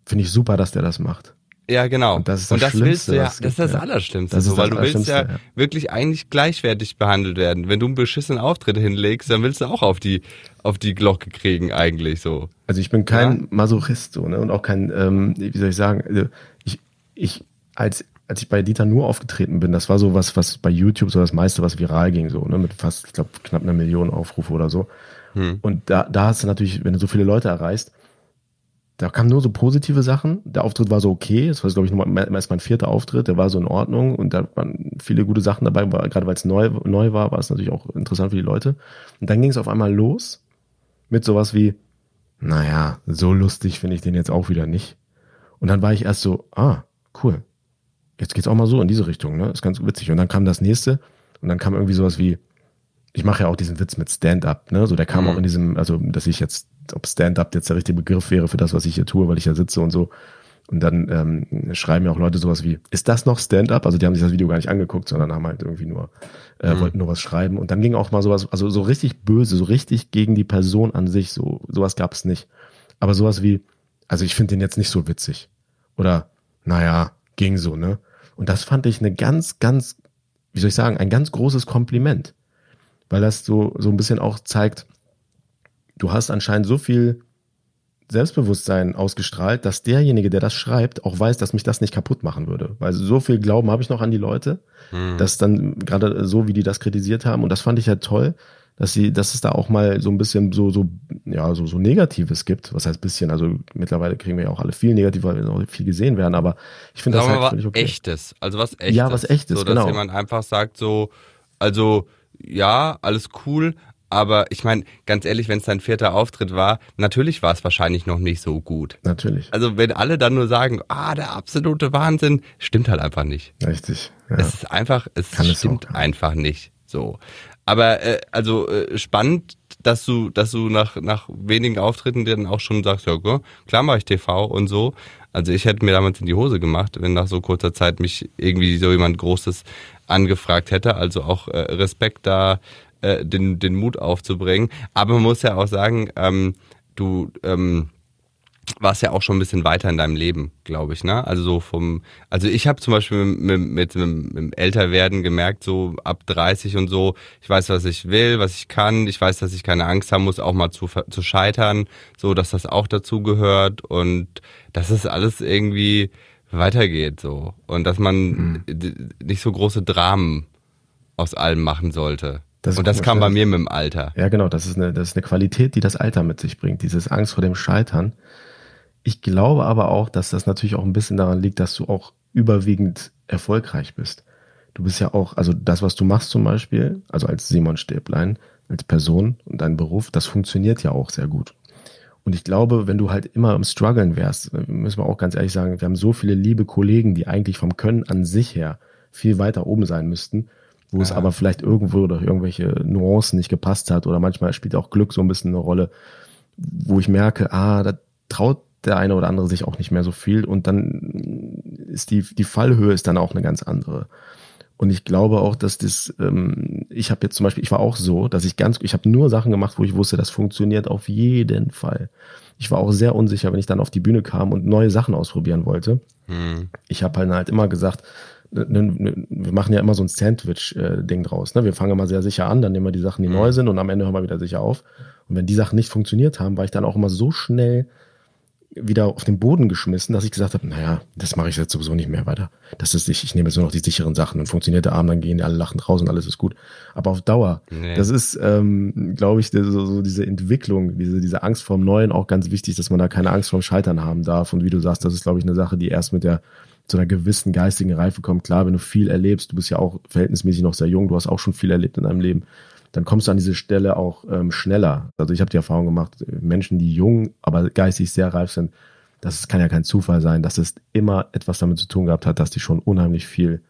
finde ich super, dass der das macht. Ja, genau. Und das ist das, und das willst du ja, das ist das Allerschlimmste, das ist so, weil du willst ja, ja, wirklich eigentlich gleichwertig behandelt werden. Wenn du einen beschissenen Auftritt hinlegst, dann willst du auch auf die auf die Glocke kriegen eigentlich so. Also ich bin kein ja? Masochist so, ne? und auch kein ähm, wie soll ich sagen, also ich ich als als ich bei Dieter nur aufgetreten bin, das war so was, was bei YouTube so das meiste, was viral ging, so, ne, mit fast, ich glaube, knapp einer Million Aufrufe oder so. Hm. Und da, da hast du natürlich, wenn du so viele Leute erreichst, da kamen nur so positive Sachen. Der Auftritt war so okay. Es war, glaube ich, noch erst mein vierter Auftritt. Der war so in Ordnung und da waren viele gute Sachen dabei. Gerade weil es neu, neu war, war es natürlich auch interessant für die Leute. Und dann ging es auf einmal los mit sowas wie, naja, so lustig finde ich den jetzt auch wieder nicht. Und dann war ich erst so, ah, cool. Jetzt geht's auch mal so in diese Richtung, ne? Ist ganz witzig. Und dann kam das nächste und dann kam irgendwie sowas wie, ich mache ja auch diesen Witz mit Stand-up, ne? So, der kam mhm. auch in diesem, also, dass ich jetzt, ob Stand-up jetzt der richtige Begriff wäre für das, was ich hier tue, weil ich ja sitze und so. Und dann ähm, schreiben ja auch Leute sowas wie, ist das noch Stand-up? Also die haben sich das Video gar nicht angeguckt, sondern haben halt irgendwie nur, äh, mhm. wollten nur was schreiben. Und dann ging auch mal sowas, also so richtig böse, so richtig gegen die Person an sich, so sowas gab es nicht. Aber sowas wie, also ich finde den jetzt nicht so witzig. Oder, naja, ging so, ne? Und das fand ich eine ganz, ganz, wie soll ich sagen, ein ganz großes Kompliment weil das so, so ein bisschen auch zeigt, du hast anscheinend so viel Selbstbewusstsein ausgestrahlt, dass derjenige, der das schreibt, auch weiß, dass mich das nicht kaputt machen würde. Weil so viel Glauben habe ich noch an die Leute, mhm. dass dann gerade so, wie die das kritisiert haben, und das fand ich ja toll, dass sie, dass es da auch mal so ein bisschen so, so, ja, so, so Negatives gibt. Was heißt bisschen? Also mittlerweile kriegen wir ja auch alle viel negativ, weil wir noch viel gesehen werden, aber ich finde das halt völlig okay. Echtes, also was echtes. Ja, was echtes, so, dass genau. jemand einfach sagt so, also, ja, alles cool, aber ich meine, ganz ehrlich, wenn es dein vierter Auftritt war, natürlich war es wahrscheinlich noch nicht so gut. Natürlich. Also wenn alle dann nur sagen, ah, der absolute Wahnsinn, stimmt halt einfach nicht. Richtig. Ja. Es ist einfach, es Kann stimmt es auch, ja. einfach nicht. So. Aber äh, also äh, spannend, dass du, dass du nach, nach wenigen Auftritten dann auch schon sagst, ja, klar mache ich TV und so. Also ich hätte mir damals in die Hose gemacht, wenn nach so kurzer Zeit mich irgendwie so jemand Großes angefragt hätte. Also auch äh, Respekt da, äh, den, den Mut aufzubringen. Aber man muss ja auch sagen, ähm, du, ähm, warst ja auch schon ein bisschen weiter in deinem Leben, glaube ich, ne? Also so vom, also ich habe zum Beispiel mit, mit, mit, mit dem Älterwerden gemerkt, so ab 30 und so, ich weiß, was ich will, was ich kann, ich weiß, dass ich keine Angst haben muss, auch mal zu, zu scheitern, so, dass das auch dazu gehört und dass es alles irgendwie weitergeht, so. Und dass man mhm. nicht so große Dramen aus allem machen sollte. Das und das kam bei mir mit dem Alter. Ja, genau. Das ist, eine, das ist eine Qualität, die das Alter mit sich bringt. Dieses Angst vor dem Scheitern. Ich glaube aber auch, dass das natürlich auch ein bisschen daran liegt, dass du auch überwiegend erfolgreich bist. Du bist ja auch, also das, was du machst zum Beispiel, also als Simon Stäblein, als Person und dein Beruf, das funktioniert ja auch sehr gut. Und ich glaube, wenn du halt immer im Struggeln wärst, müssen wir auch ganz ehrlich sagen, wir haben so viele liebe Kollegen, die eigentlich vom Können an sich her viel weiter oben sein müssten, wo ja. es aber vielleicht irgendwo durch irgendwelche Nuancen nicht gepasst hat oder manchmal spielt auch Glück so ein bisschen eine Rolle, wo ich merke, ah, da traut der eine oder andere sich auch nicht mehr so viel und dann ist die, die Fallhöhe ist dann auch eine ganz andere. Und ich glaube auch, dass das, ähm, ich habe jetzt zum Beispiel, ich war auch so, dass ich ganz, ich habe nur Sachen gemacht, wo ich wusste, das funktioniert auf jeden Fall. Ich war auch sehr unsicher, wenn ich dann auf die Bühne kam und neue Sachen ausprobieren wollte. Hm. Ich habe halt, halt immer gesagt, ne, ne, wir machen ja immer so ein Sandwich-Ding draus. Ne? Wir fangen immer sehr sicher an, dann nehmen wir die Sachen, die hm. neu sind und am Ende hören wir wieder sicher auf. Und wenn die Sachen nicht funktioniert haben, war ich dann auch immer so schnell wieder auf den Boden geschmissen, dass ich gesagt habe, naja, das mache ich jetzt sowieso nicht mehr weiter. Das ist ich, ich nehme jetzt nur noch die sicheren Sachen und funktioniert der Abend, dann gehen die alle lachend raus und alles ist gut. Aber auf Dauer, nee. das ist, ähm, glaube ich, so, so diese Entwicklung, diese, diese Angst vorm Neuen auch ganz wichtig, dass man da keine Angst vorm Scheitern haben darf. Und wie du sagst, das ist, glaube ich, eine Sache, die erst mit der zu einer gewissen geistigen Reife kommt. Klar, wenn du viel erlebst, du bist ja auch verhältnismäßig noch sehr jung, du hast auch schon viel erlebt in deinem Leben dann kommst du an diese Stelle auch ähm, schneller. Also ich habe die Erfahrung gemacht, Menschen, die jung, aber geistig sehr reif sind, das kann ja kein Zufall sein, dass es immer etwas damit zu tun gehabt hat, dass die schon unheimlich viel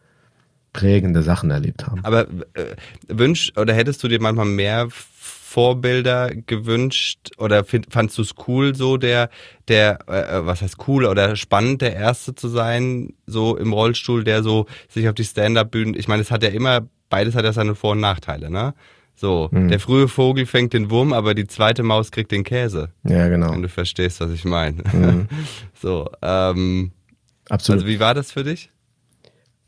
prägende Sachen erlebt haben. Aber äh, wünsch oder hättest du dir manchmal mehr Vorbilder gewünscht oder find, fandst du es cool, so der, der, äh, äh, was heißt cool oder spannend, der Erste zu sein, so im Rollstuhl, der so sich auf die Stand-up-Bühnen, ich meine, es hat ja immer, beides hat ja seine Vor- und Nachteile, ne? So, mhm. der frühe Vogel fängt den Wurm, aber die zweite Maus kriegt den Käse. Ja, genau. Wenn du verstehst, was ich meine. Mhm. So, ähm, Absolut. Also wie war das für dich?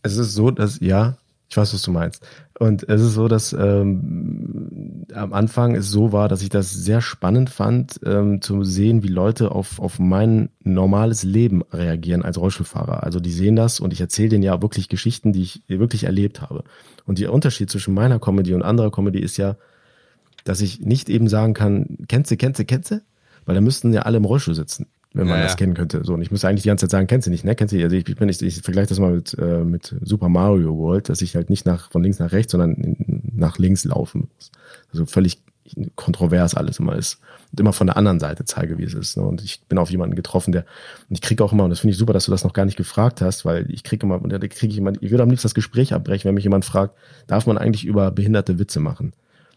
Es ist so, dass, ja, ich weiß, was du meinst. Und es ist so, dass ähm, am Anfang es so war, dass ich das sehr spannend fand, ähm, zu sehen, wie Leute auf, auf mein normales Leben reagieren als Rollstuhlfahrer. Also die sehen das und ich erzähle denen ja wirklich Geschichten, die ich wirklich erlebt habe. Und der Unterschied zwischen meiner Comedy und anderer Comedy ist ja, dass ich nicht eben sagen kann, kennst du, kennst du, kennst du? Weil da müssten ja alle im Rollstuhl sitzen, wenn man ja, das kennen könnte. So, und ich muss eigentlich die ganze Zeit sagen, kennst du nicht, ne? Kennst du? Also ich, ich bin nicht, ich vergleiche das mal mit, äh, mit Super Mario World, dass ich halt nicht nach von links nach rechts, sondern nach links laufen muss. Also völlig kontrovers alles immer ist und immer von der anderen Seite zeige, wie es ist. Ne? Und ich bin auf jemanden getroffen, der und ich kriege auch immer und das finde ich super, dass du das noch gar nicht gefragt hast, weil ich kriege immer und da kriege ich immer, ich würde am liebsten das Gespräch abbrechen, wenn mich jemand fragt, darf man eigentlich über behinderte Witze machen?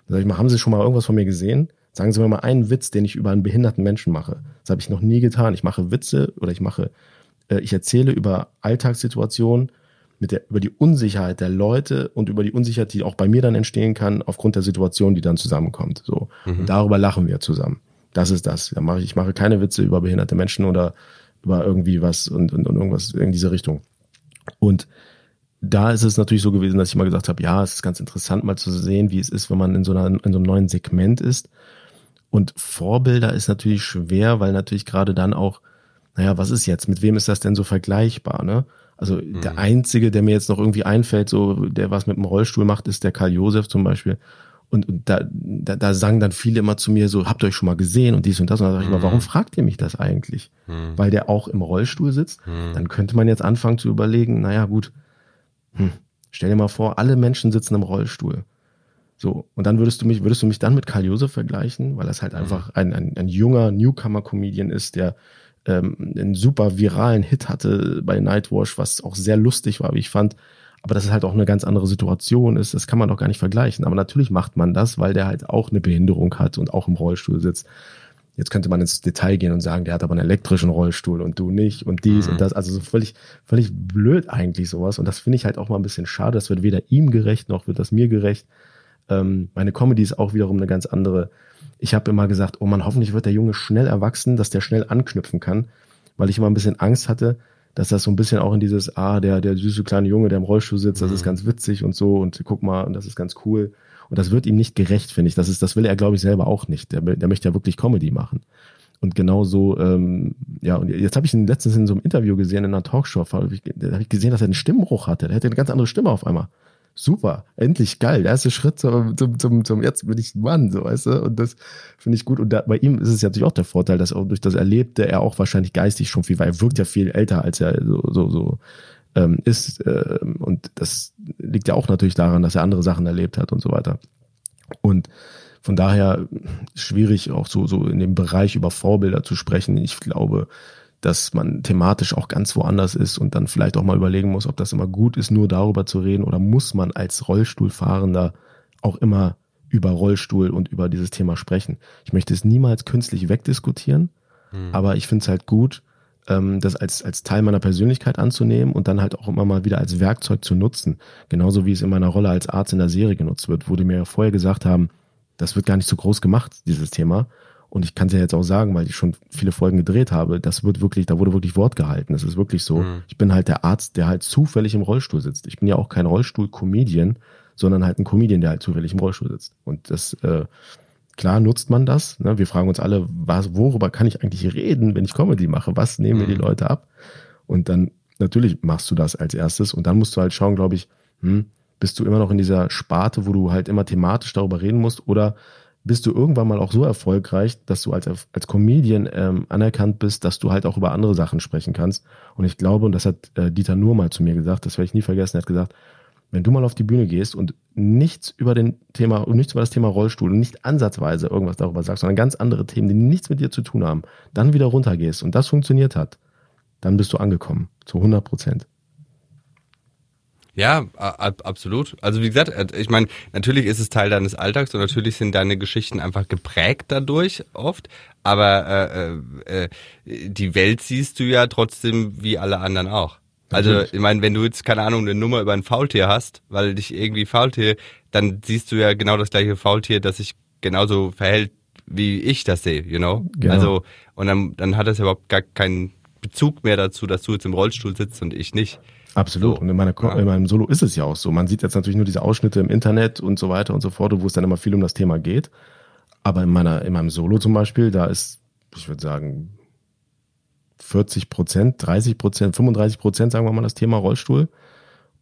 Da sag ich mal, haben Sie schon mal irgendwas von mir gesehen? Sagen Sie mir mal einen Witz, den ich über einen behinderten Menschen mache. Das habe ich noch nie getan. Ich mache Witze oder ich mache, äh, ich erzähle über Alltagssituationen mit der, über die Unsicherheit der Leute und über die Unsicherheit, die auch bei mir dann entstehen kann, aufgrund der Situation, die dann zusammenkommt. So. Mhm. Darüber lachen wir zusammen. Das ist das. Da mache ich, ich mache keine Witze über behinderte Menschen oder über irgendwie was und, und, und irgendwas in diese Richtung. Und da ist es natürlich so gewesen, dass ich mal gesagt habe, ja, es ist ganz interessant mal zu sehen, wie es ist, wenn man in so, einer, in so einem neuen Segment ist. Und Vorbilder ist natürlich schwer, weil natürlich gerade dann auch, naja, was ist jetzt? Mit wem ist das denn so vergleichbar? Ne? Also mhm. der einzige, der mir jetzt noch irgendwie einfällt, so der was mit dem Rollstuhl macht, ist der Karl Josef zum Beispiel. Und, und da, da, da sagen dann viele immer zu mir so, habt ihr euch schon mal gesehen und dies und das. Und dann sage ich immer, warum mhm. fragt ihr mich das eigentlich? Mhm. Weil der auch im Rollstuhl sitzt. Mhm. Dann könnte man jetzt anfangen zu überlegen, naja gut, hm, stell dir mal vor, alle Menschen sitzen im Rollstuhl. So, und dann würdest du mich, würdest du mich dann mit Karl Josef vergleichen, weil das halt mhm. einfach ein, ein, ein junger Newcomer-Comedian ist, der ähm, einen super viralen Hit hatte bei Nightwash, was auch sehr lustig war, wie ich fand. Aber dass es halt auch eine ganz andere Situation ist, das kann man doch gar nicht vergleichen. Aber natürlich macht man das, weil der halt auch eine Behinderung hat und auch im Rollstuhl sitzt. Jetzt könnte man ins Detail gehen und sagen, der hat aber einen elektrischen Rollstuhl und du nicht und dies mhm. und das. Also so völlig, völlig blöd eigentlich sowas. Und das finde ich halt auch mal ein bisschen schade. Das wird weder ihm gerecht, noch wird das mir gerecht. Ähm, meine Comedy ist auch wiederum eine ganz andere. Ich habe immer gesagt, oh man, hoffentlich wird der Junge schnell erwachsen, dass der schnell anknüpfen kann, weil ich immer ein bisschen Angst hatte, dass das so ein bisschen auch in dieses, ah, der, der süße kleine Junge, der im Rollstuhl sitzt, das ist mhm. ganz witzig und so und guck mal, und das ist ganz cool. Und das wird ihm nicht gerecht, finde ich. Das ist, das will er, glaube ich, selber auch nicht. Der, der möchte ja wirklich Comedy machen. Und genau so, ähm, ja, und jetzt habe ich ihn letztens in so einem Interview gesehen, in einer Talkshow, da habe ich, gesehen, dass er einen Stimmbruch hatte. Der hatte eine ganz andere Stimme auf einmal. Super, endlich geil. Der erste Schritt zum, zum, zum, zum jetzt bin ich ein Mann, so weißt du. Und das finde ich gut. Und da, bei ihm ist es ja natürlich auch der Vorteil, dass auch durch das Erlebte er auch wahrscheinlich geistig schon viel, weil er wirkt ja viel älter, als er so, so, so ähm, ist. Ähm, und das liegt ja auch natürlich daran, dass er andere Sachen erlebt hat und so weiter. Und von daher schwierig auch so, so in dem Bereich über Vorbilder zu sprechen. Ich glaube, dass man thematisch auch ganz woanders ist und dann vielleicht auch mal überlegen muss, ob das immer gut ist, nur darüber zu reden oder muss man als Rollstuhlfahrender auch immer über Rollstuhl und über dieses Thema sprechen. Ich möchte es niemals künstlich wegdiskutieren, mhm. aber ich finde es halt gut, ähm, das als, als Teil meiner Persönlichkeit anzunehmen und dann halt auch immer mal wieder als Werkzeug zu nutzen. Genauso wie es in meiner Rolle als Arzt in der Serie genutzt wird, wo die mir vorher gesagt haben, das wird gar nicht so groß gemacht, dieses Thema. Und ich kann es ja jetzt auch sagen, weil ich schon viele Folgen gedreht habe, das wird wirklich, da wurde wirklich Wort gehalten. Das ist wirklich so. Mhm. Ich bin halt der Arzt, der halt zufällig im Rollstuhl sitzt. Ich bin ja auch kein Rollstuhl-Comedian, sondern halt ein Comedian, der halt zufällig im Rollstuhl sitzt. Und das, äh, klar nutzt man das. Ne? Wir fragen uns alle, was, worüber kann ich eigentlich reden, wenn ich Comedy mache? Was nehmen mir die mhm. Leute ab? Und dann, natürlich machst du das als erstes. Und dann musst du halt schauen, glaube ich, hm, bist du immer noch in dieser Sparte, wo du halt immer thematisch darüber reden musst oder bist du irgendwann mal auch so erfolgreich, dass du als, als Comedian ähm, anerkannt bist, dass du halt auch über andere Sachen sprechen kannst. Und ich glaube, und das hat äh, Dieter nur mal zu mir gesagt, das werde ich nie vergessen, er hat gesagt, wenn du mal auf die Bühne gehst und nichts über den Thema nichts über das Thema Rollstuhl und nicht ansatzweise irgendwas darüber sagst, sondern ganz andere Themen, die nichts mit dir zu tun haben, dann wieder runtergehst und das funktioniert hat, dann bist du angekommen. Zu 100 Prozent. Ja, absolut. Also wie gesagt, äh, ich meine, natürlich ist es Teil deines Alltags und natürlich sind deine Geschichten einfach geprägt dadurch oft, aber äh, äh, äh die Welt siehst du ja trotzdem wie alle anderen auch. Also ich meine, wenn du jetzt keine Ahnung eine Nummer über ein Faultier hast, weil dich irgendwie Faultier, dann siehst du ja genau das gleiche Faultier, das sich genauso verhält, wie ich das sehe, you know. Genau. Also und dann dann hat das überhaupt gar keinen Bezug mehr dazu, dass du jetzt im Rollstuhl sitzt und ich nicht. Absolut. So. Und in, meiner, ja. in meinem Solo ist es ja auch so. Man sieht jetzt natürlich nur diese Ausschnitte im Internet und so weiter und so fort, wo es dann immer viel um das Thema geht. Aber in meiner, in meinem Solo zum Beispiel, da ist, ich würde sagen, 40 Prozent, 30 Prozent, 35 Prozent, sagen wir mal, das Thema Rollstuhl.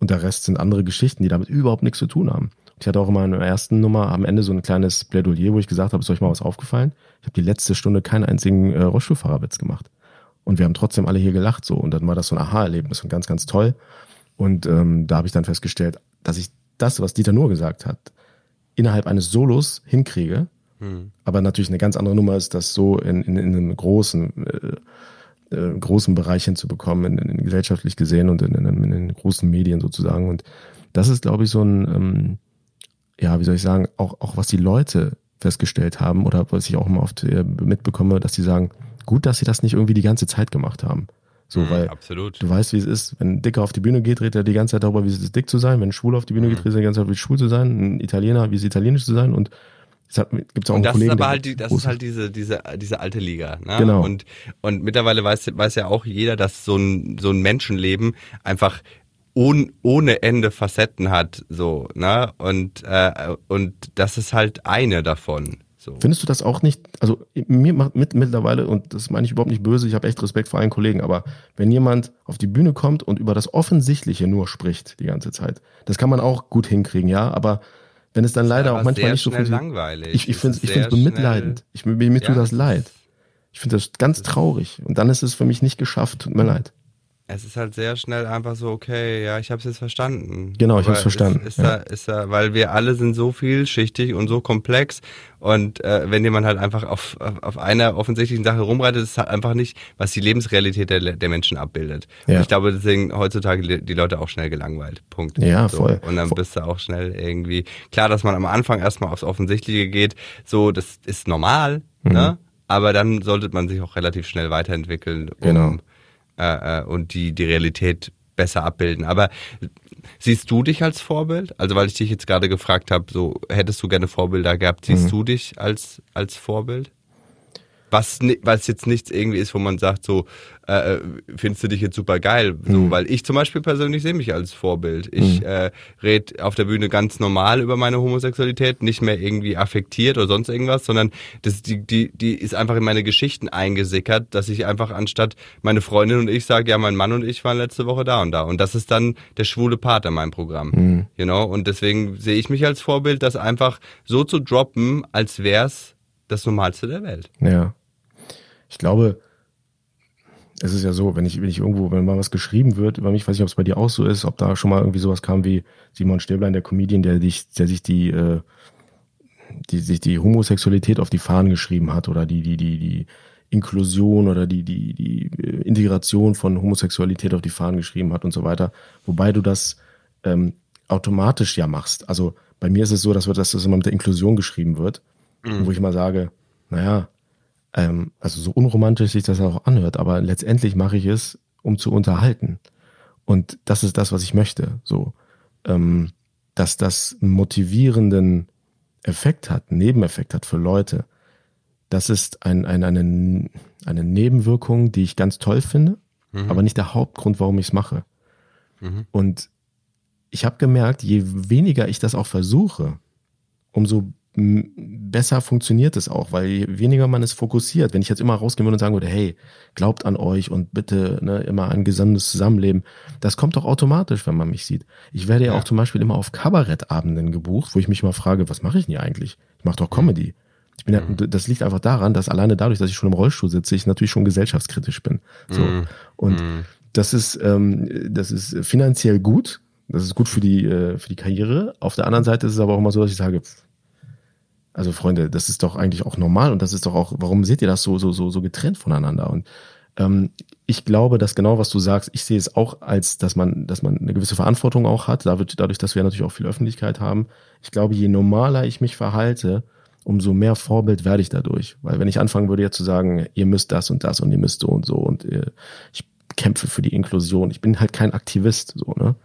Und der Rest sind andere Geschichten, die damit überhaupt nichts zu tun haben. Ich hatte auch in der ersten Nummer am Ende so ein kleines Plädoyer, wo ich gesagt habe, ist euch mal was aufgefallen? Ich habe die letzte Stunde keinen einzigen äh, Rollstuhlfahrerwitz gemacht. Und wir haben trotzdem alle hier gelacht so. Und dann war das so ein Aha-Erlebnis und ganz, ganz toll. Und ähm, da habe ich dann festgestellt, dass ich das, was Dieter nur gesagt hat, innerhalb eines Solos hinkriege. Hm. Aber natürlich eine ganz andere Nummer ist, das so in, in, in einem großen, äh, äh, großen Bereich hinzubekommen, in, in, gesellschaftlich gesehen und in, in, den großen Medien sozusagen. Und das ist, glaube ich, so ein, ähm, ja, wie soll ich sagen, auch, auch was die Leute festgestellt haben oder was ich auch immer oft äh, mitbekomme, dass die sagen, gut, dass sie das nicht irgendwie die ganze Zeit gemacht haben. So, mhm, weil absolut. du weißt, wie es ist. Wenn ein Dicker auf die Bühne geht, redet er die ganze Zeit darüber, wie es ist, dick zu sein. Wenn ein Schwuler auf die Bühne mhm. geht, redet er die ganze Zeit, wie es schwul zu sein. Ein Italiener, wie es italienisch zu sein. Und es hat, gibt's auch und das Kollegen, ist aber halt, die, das ist halt diese, diese, diese alte Liga. Ne? Genau. Und, und mittlerweile weiß, weiß ja auch jeder, dass so ein, so ein Menschenleben einfach ohne, ohne Ende Facetten hat, so, ne? Und, äh, und das ist halt eine davon. So. Findest du das auch nicht? Also mir macht mit mittlerweile, und das meine ich überhaupt nicht böse, ich habe echt Respekt vor allen Kollegen, aber wenn jemand auf die Bühne kommt und über das Offensichtliche nur spricht die ganze Zeit, das kann man auch gut hinkriegen, ja, aber wenn es dann leider auch manchmal nicht so viel. langweilig. Ich, ich finde es bemitleidend. Ich, mir, mir ja, tut das leid. Ich finde das ganz traurig. Und dann ist es für mich nicht geschafft. Tut mir leid. Es ist halt sehr schnell einfach so, okay, ja, ich habe es jetzt verstanden. Genau, ich habe es verstanden. Ist, ist ja. da, ist da, weil wir alle sind so vielschichtig und so komplex und äh, wenn jemand halt einfach auf, auf, auf einer offensichtlichen Sache rumreitet, ist es halt einfach nicht, was die Lebensrealität der, der Menschen abbildet. Ja. Und ich glaube, deswegen heutzutage die Leute auch schnell gelangweilt. Punkt. Ja, so. voll. Und dann voll. bist du auch schnell irgendwie, klar, dass man am Anfang erstmal aufs Offensichtliche geht, so, das ist normal, mhm. ne? Aber dann sollte man sich auch relativ schnell weiterentwickeln, um genau äh, äh, und die, die Realität besser abbilden. Aber siehst du dich als Vorbild? Also weil ich dich jetzt gerade gefragt habe, so hättest du gerne Vorbilder gehabt, siehst mhm. du dich als als Vorbild? Was, was jetzt nichts irgendwie ist, wo man sagt, so, äh, äh, findest du dich jetzt super geil? So, mhm. Weil ich zum Beispiel persönlich sehe mich als Vorbild. Ich mhm. äh, rede auf der Bühne ganz normal über meine Homosexualität, nicht mehr irgendwie affektiert oder sonst irgendwas, sondern das, die, die, die ist einfach in meine Geschichten eingesickert, dass ich einfach anstatt meine Freundin und ich sage, ja, mein Mann und ich waren letzte Woche da und da. Und das ist dann der schwule Part in meinem Programm. Mhm. You know? Und deswegen sehe ich mich als Vorbild, das einfach so zu droppen, als wär's das Normalste der Welt. Ja. Ich glaube, es ist ja so, wenn ich, wenn ich irgendwo, wenn mal was geschrieben wird über mich, weiß ich, ob es bei dir auch so ist, ob da schon mal irgendwie sowas kam wie Simon Stäblein, der Comedian, der dich, der sich die, äh, die, sich die Homosexualität auf die Fahnen geschrieben hat oder die, die, die, die Inklusion oder die, die, die äh, Integration von Homosexualität auf die Fahnen geschrieben hat und so weiter. Wobei du das ähm, automatisch ja machst. Also bei mir ist es so, dass, wir, dass das immer mit der Inklusion geschrieben wird mhm. wo ich mal sage, naja, ähm, also so unromantisch sich das auch anhört, aber letztendlich mache ich es, um zu unterhalten. Und das ist das, was ich möchte. So, ähm, dass das einen motivierenden Effekt hat, einen Nebeneffekt hat für Leute. Das ist ein, ein, eine, eine Nebenwirkung, die ich ganz toll finde, mhm. aber nicht der Hauptgrund, warum ich es mache. Mhm. Und ich habe gemerkt, je weniger ich das auch versuche, umso besser funktioniert es auch, weil je weniger man es fokussiert. Wenn ich jetzt immer rausgehen würde und sagen würde, hey, glaubt an euch und bitte ne, immer ein gesamtes Zusammenleben, das kommt doch automatisch, wenn man mich sieht. Ich werde ja, ja. auch zum Beispiel immer auf Kabarettabenden gebucht, wo ich mich mal frage, was mache ich denn hier eigentlich? Ich mache doch Comedy. Ich bin ja, mhm. das liegt einfach daran, dass alleine dadurch, dass ich schon im Rollstuhl sitze, ich natürlich schon gesellschaftskritisch bin. So. Mhm. Und mhm. das ist, ähm, das ist finanziell gut. Das ist gut für die, äh, für die Karriere. Auf der anderen Seite ist es aber auch immer so, dass ich sage, also Freunde, das ist doch eigentlich auch normal und das ist doch auch, warum seht ihr das so, so, so, so getrennt voneinander? Und ähm, ich glaube, dass genau was du sagst, ich sehe es auch als, dass man, dass man eine gewisse Verantwortung auch hat, dadurch, dass wir natürlich auch viel Öffentlichkeit haben. Ich glaube, je normaler ich mich verhalte, umso mehr Vorbild werde ich dadurch. Weil wenn ich anfangen würde jetzt zu sagen, ihr müsst das und das und ihr müsst so und so und äh, ich kämpfe für die Inklusion, ich bin halt kein Aktivist, so, ne?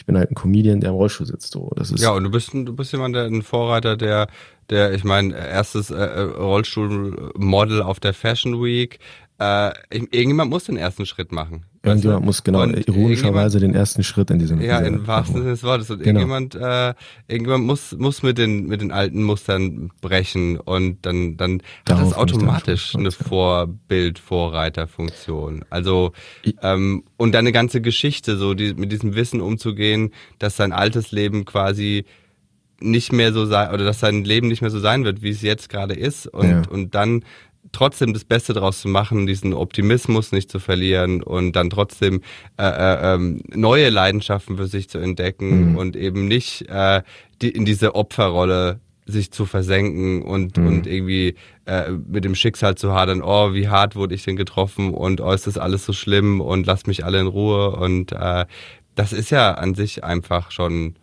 ich bin halt ein Comedian, der im Rollstuhl sitzt. So. Das ist ja, und du bist, du bist jemand, der ein Vorreiter, der, der, ich meine, erstes äh, äh, Rollstuhlmodel auf der Fashion Week. Äh, irgendjemand muss den ersten Schritt machen. Irgendjemand muss genau und ironischerweise den ersten Schritt in diesem Ja, im wahrsten Sinne des Wortes. Und genau. irgendjemand, äh, irgendjemand muss muss mit den mit den alten Mustern brechen und dann dann Darauf hat das automatisch eine Vorbild Vorreiterfunktion. Also ähm, und deine ganze Geschichte so die, mit diesem Wissen umzugehen, dass sein altes Leben quasi nicht mehr so sein oder dass sein Leben nicht mehr so sein wird, wie es jetzt gerade ist und ja. und dann trotzdem das Beste daraus zu machen, diesen Optimismus nicht zu verlieren und dann trotzdem äh, äh, ähm, neue Leidenschaften für sich zu entdecken mhm. und eben nicht äh, die, in diese Opferrolle sich zu versenken und, mhm. und irgendwie äh, mit dem Schicksal zu hadern, oh, wie hart wurde ich denn getroffen und oh, ist das alles so schlimm und lasst mich alle in Ruhe und äh, das ist ja an sich einfach schon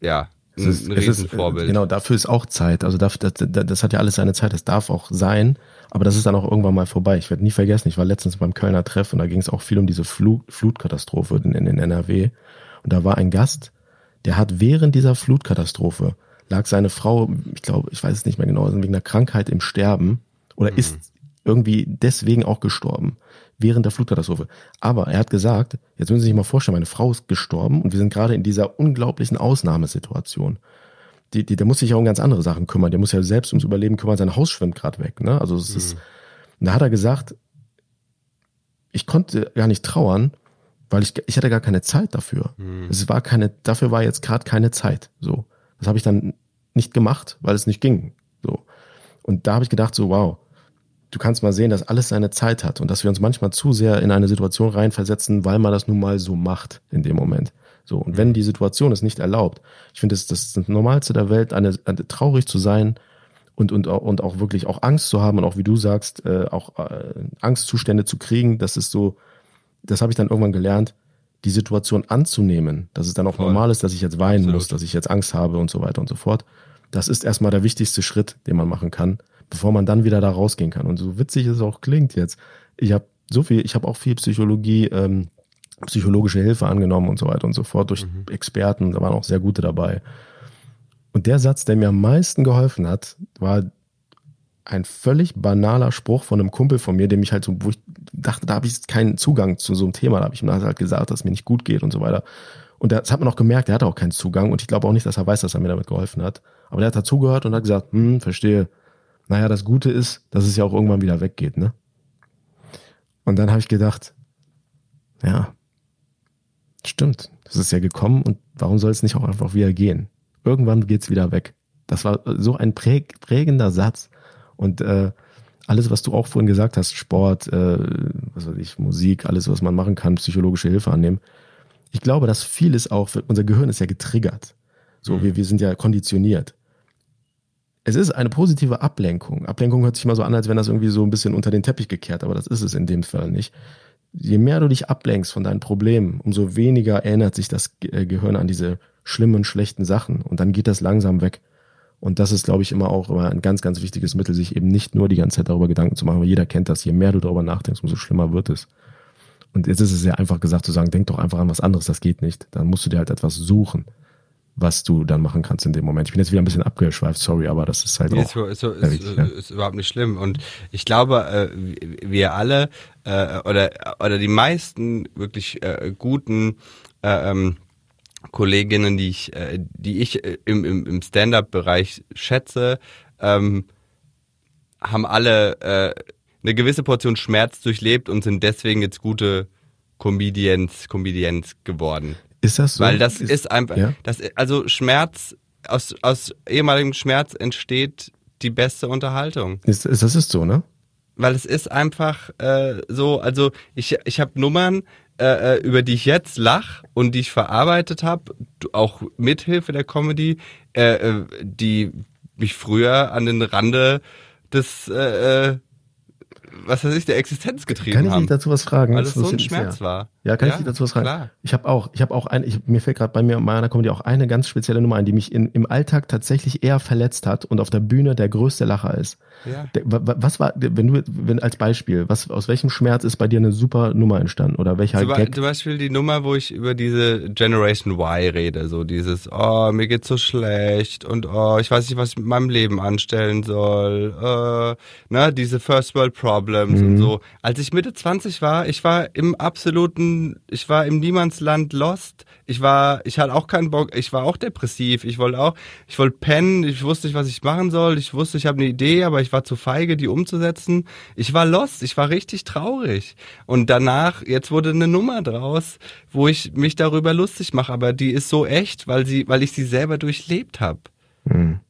ja es ist, ein Riesenvorbild. Ist, genau, dafür ist auch Zeit. Also das, das, das hat ja alles seine Zeit. Das darf auch sein, aber das ist dann auch irgendwann mal vorbei. Ich werde nie vergessen, ich war letztens beim Kölner Treff und da ging es auch viel um diese Flut, Flutkatastrophe in, in den NRW. Und da war ein Gast, der hat während dieser Flutkatastrophe lag seine Frau, ich glaube, ich weiß es nicht mehr genau, wegen einer Krankheit im Sterben oder mhm. ist irgendwie deswegen auch gestorben während der Flutkatastrophe. Aber er hat gesagt, jetzt müssen Sie sich mal vorstellen, meine Frau ist gestorben und wir sind gerade in dieser unglaublichen Ausnahmesituation. Die, die, der muss sich ja um ganz andere Sachen kümmern. Der muss ja selbst ums Überleben kümmern. Sein Haus schwimmt gerade weg. Ne? Also es mhm. ist. Da hat er gesagt, ich konnte gar nicht trauern, weil ich ich hatte gar keine Zeit dafür. Mhm. Es war keine, dafür war jetzt gerade keine Zeit. So, das habe ich dann nicht gemacht, weil es nicht ging. So und da habe ich gedacht so, wow, du kannst mal sehen, dass alles seine Zeit hat und dass wir uns manchmal zu sehr in eine Situation reinversetzen, weil man das nun mal so macht in dem Moment. So, und wenn die Situation es nicht erlaubt, ich finde, das ist das Normalste der Welt, eine, eine, traurig zu sein und, und, und auch wirklich auch Angst zu haben und auch, wie du sagst, äh, auch äh, Angstzustände zu kriegen, das ist so, das habe ich dann irgendwann gelernt, die Situation anzunehmen, dass es dann auch Voll. normal ist, dass ich jetzt weinen Absolut. muss, dass ich jetzt Angst habe und so weiter und so fort. Das ist erstmal der wichtigste Schritt, den man machen kann bevor man dann wieder da rausgehen kann. Und so witzig es auch klingt jetzt, ich habe so viel, ich habe auch viel Psychologie ähm, psychologische Hilfe angenommen und so weiter und so fort durch Mhm. Experten, da waren auch sehr gute dabei. Und der Satz, der mir am meisten geholfen hat, war ein völlig banaler Spruch von einem Kumpel von mir, dem ich halt so, wo ich dachte, da habe ich keinen Zugang zu so einem Thema, da habe ich ihm halt gesagt, dass es mir nicht gut geht und so weiter. Und das hat man auch gemerkt, der hatte auch keinen Zugang und ich glaube auch nicht, dass er weiß, dass er mir damit geholfen hat. Aber der hat dazugehört und hat gesagt, hm, verstehe. Naja, das Gute ist, dass es ja auch irgendwann wieder weggeht, ne? Und dann habe ich gedacht, ja, stimmt, das ist ja gekommen und warum soll es nicht auch einfach wieder gehen? Irgendwann geht's wieder weg. Das war so ein präg prägender Satz. Und äh, alles, was du auch vorhin gesagt hast, Sport, äh, was weiß ich, Musik, alles, was man machen kann, psychologische Hilfe annehmen. Ich glaube, dass vieles auch, unser Gehirn ist ja getriggert. So, wir, wir sind ja konditioniert. Es ist eine positive Ablenkung. Ablenkung hört sich mal so an, als wenn das irgendwie so ein bisschen unter den Teppich gekehrt, aber das ist es in dem Fall nicht. Je mehr du dich ablenkst von deinen Problemen, umso weniger erinnert sich das äh, Gehirn an diese schlimmen, schlechten Sachen und dann geht das langsam weg. Und das ist, glaube ich, immer auch immer ein ganz, ganz wichtiges Mittel, sich eben nicht nur die ganze Zeit darüber Gedanken zu machen, weil jeder kennt das. Je mehr du darüber nachdenkst, umso schlimmer wird es. Und jetzt ist es sehr einfach gesagt zu sagen, denk doch einfach an was anderes, das geht nicht. Dann musst du dir halt etwas suchen, was du dann machen kannst in dem Moment. Ich bin jetzt wieder ein bisschen abgeschweift, sorry, aber das ist halt Nee, auch. ist, so- ist, Ja, ist, ja. ist überhaupt nicht schlimm. Und ich glaube, äh, wir alle äh, oder oder die meisten wirklich äh, guten äh, ähm, Kolleginnen, die ich, äh, die ich äh, im, im, im Stand-up-Bereich schätze, ähm, haben alle äh, eine gewisse Portion Schmerz durchlebt und sind deswegen jetzt gute Comedians, Comedians geworden. Ist das so? Weil das ist, einfach, ja? das, also Schmerz, aus, aus ehemaligem Schmerz entsteht die beste Unterhaltung. Ist, ist, das ist so, ne? Weil es ist einfach äh, so, also ich, ich habe Nummern, äh, äh, über die ich jetzt lach und die ich verarbeitet habe, auch mithilfe der Comedy, äh, äh, die mich früher an den Rande des, äh, äh, was weiß ich, der Existenz getrieben Kann ich haben. dich dazu was fragen? weil es so ein Schmerz sehr. war. Ja, kann ich dich dazu was? Klar. Ich habe auch, ich habe auch ein, ich, mir fällt gerade bei mir in meiner Comedy auch eine ganz spezielle Nummer ein, die mich in, im Alltag tatsächlich eher verletzt hat und auf der Bühne der größte Lacher ist. Ja. Der, wa- wa- was war, wenn du, wenn als Beispiel, was aus welchem Schmerz ist bei dir eine super Nummer entstanden oder welcher Zum, Gag? zum Beispiel die Nummer, wo ich über diese Generation Y rede, so dieses, oh, mir geht's so schlecht und oh, ich weiß nicht, was ich mit meinem Leben anstellen soll, äh, ne, diese First World Problems und so. Als ich Mitte 20 war, ich war im absoluten, ich war im Niemandsland lost. Ich war, ich hatte auch keinen Bock, ich war auch depressiv, ich wollte auch, ich wollte pennen, ich wusste nicht, was ich machen soll, ich wusste, ich habe eine Idee, aber ich war zu feige, die umzusetzen. Ich war lost, ich war richtig traurig. Und danach, jetzt wurde eine Nummer draus, wo ich mich darüber lustig mache, aber die ist so echt, weil sie, weil ich sie selber durchlebt habe. Hm.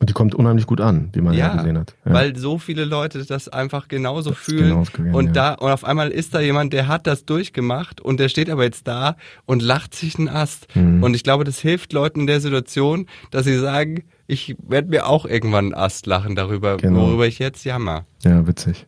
Und die kommt unheimlich gut an, wie man ja, gesehen hat. Ja. weil so viele Leute das einfach genauso Das fühlen. genau aufgegangen, und ja. da, und auf einmal ist da jemand, der hat das durchgemacht und der steht aber jetzt da und lacht sich einen Ast. Mhm. Und ich glaube, das hilft Leuten in der Situation, dass sie sagen, ich werde mir auch irgendwann einen Ast lachen darüber, Genau. worüber ich jetzt jammer. ja, witzig.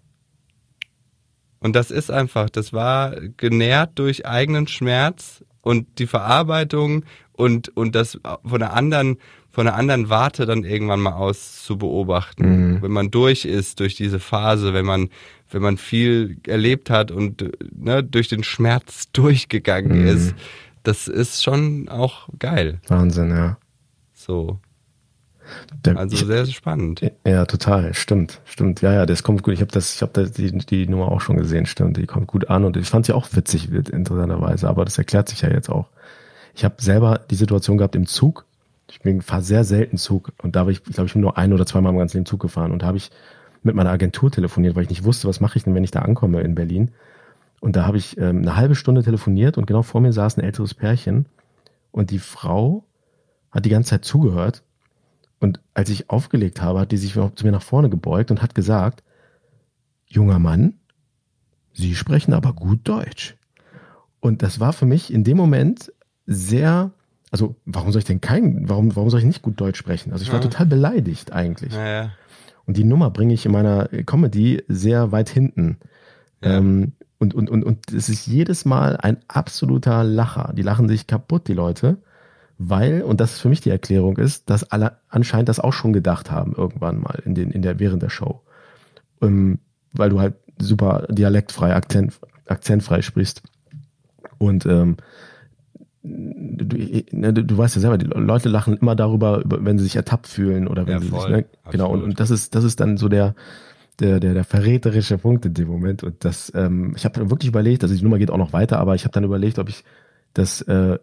Und das ist einfach, das war genährt durch eigenen Schmerz und die Verarbeitung und, und das von einer anderen, von einer anderen Warte dann irgendwann mal aus zu beobachten. Mhm. Wenn man durch ist durch diese Phase, wenn man, wenn man viel erlebt hat und ne, durch den Schmerz durchgegangen Mhm. ist, das ist schon auch geil. Wahnsinn, ja. So. Der, Also sehr, sehr spannend. Ja, total, stimmt, stimmt. Ja, ja, das kommt gut. Ich habe das, ich habe die, die Nummer auch schon gesehen, stimmt. Die kommt gut an und ich fand sie auch witzig, interessanterweise. Aber das erklärt sich ja jetzt auch. Ich habe selber die Situation gehabt im Zug. Ich bin fahre sehr selten Zug und da habe ich, glaube, ich nur ein oder zweimal im ganzen Leben Zug gefahren und da habe ich mit meiner Agentur telefoniert, weil ich nicht wusste, was mache ich denn, wenn ich da ankomme in Berlin. Und da habe ich ähm, eine halbe Stunde telefoniert und genau vor mir saß ein älteres Pärchen und die Frau hat die ganze Zeit zugehört und als ich aufgelegt habe, hat die sich zu mir nach vorne gebeugt und hat gesagt, junger Mann, Sie sprechen aber gut Deutsch. Und das war für mich in dem Moment sehr, also warum soll ich denn kein, warum, warum soll ich nicht gut Deutsch sprechen? Also ich war Ja. total beleidigt eigentlich. Ja. Und die Nummer bringe ich in meiner Comedy sehr weit hinten. Ähm, und, und, und, und es ist jedes Mal ein absoluter Lacher. Die lachen sich kaputt, die Leute, weil, und das ist für mich die Erklärung ist, dass alle anscheinend das auch schon gedacht haben, irgendwann mal in den, in der, während der Show. Ähm, weil du halt super dialektfrei, akzent, akzentfrei sprichst. Und ähm, du, ne, du, du weißt ja selber, die Leute lachen immer darüber, wenn sie sich ertappt fühlen oder wenn Ja, sie voll. sich, ne, genau, und, und das ist, das ist dann so der, der, der, der verräterische Punkt in dem Moment. Und das, ähm, ich habe dann wirklich überlegt, also die Nummer geht auch noch weiter, aber ich habe dann überlegt, ob ich das äh,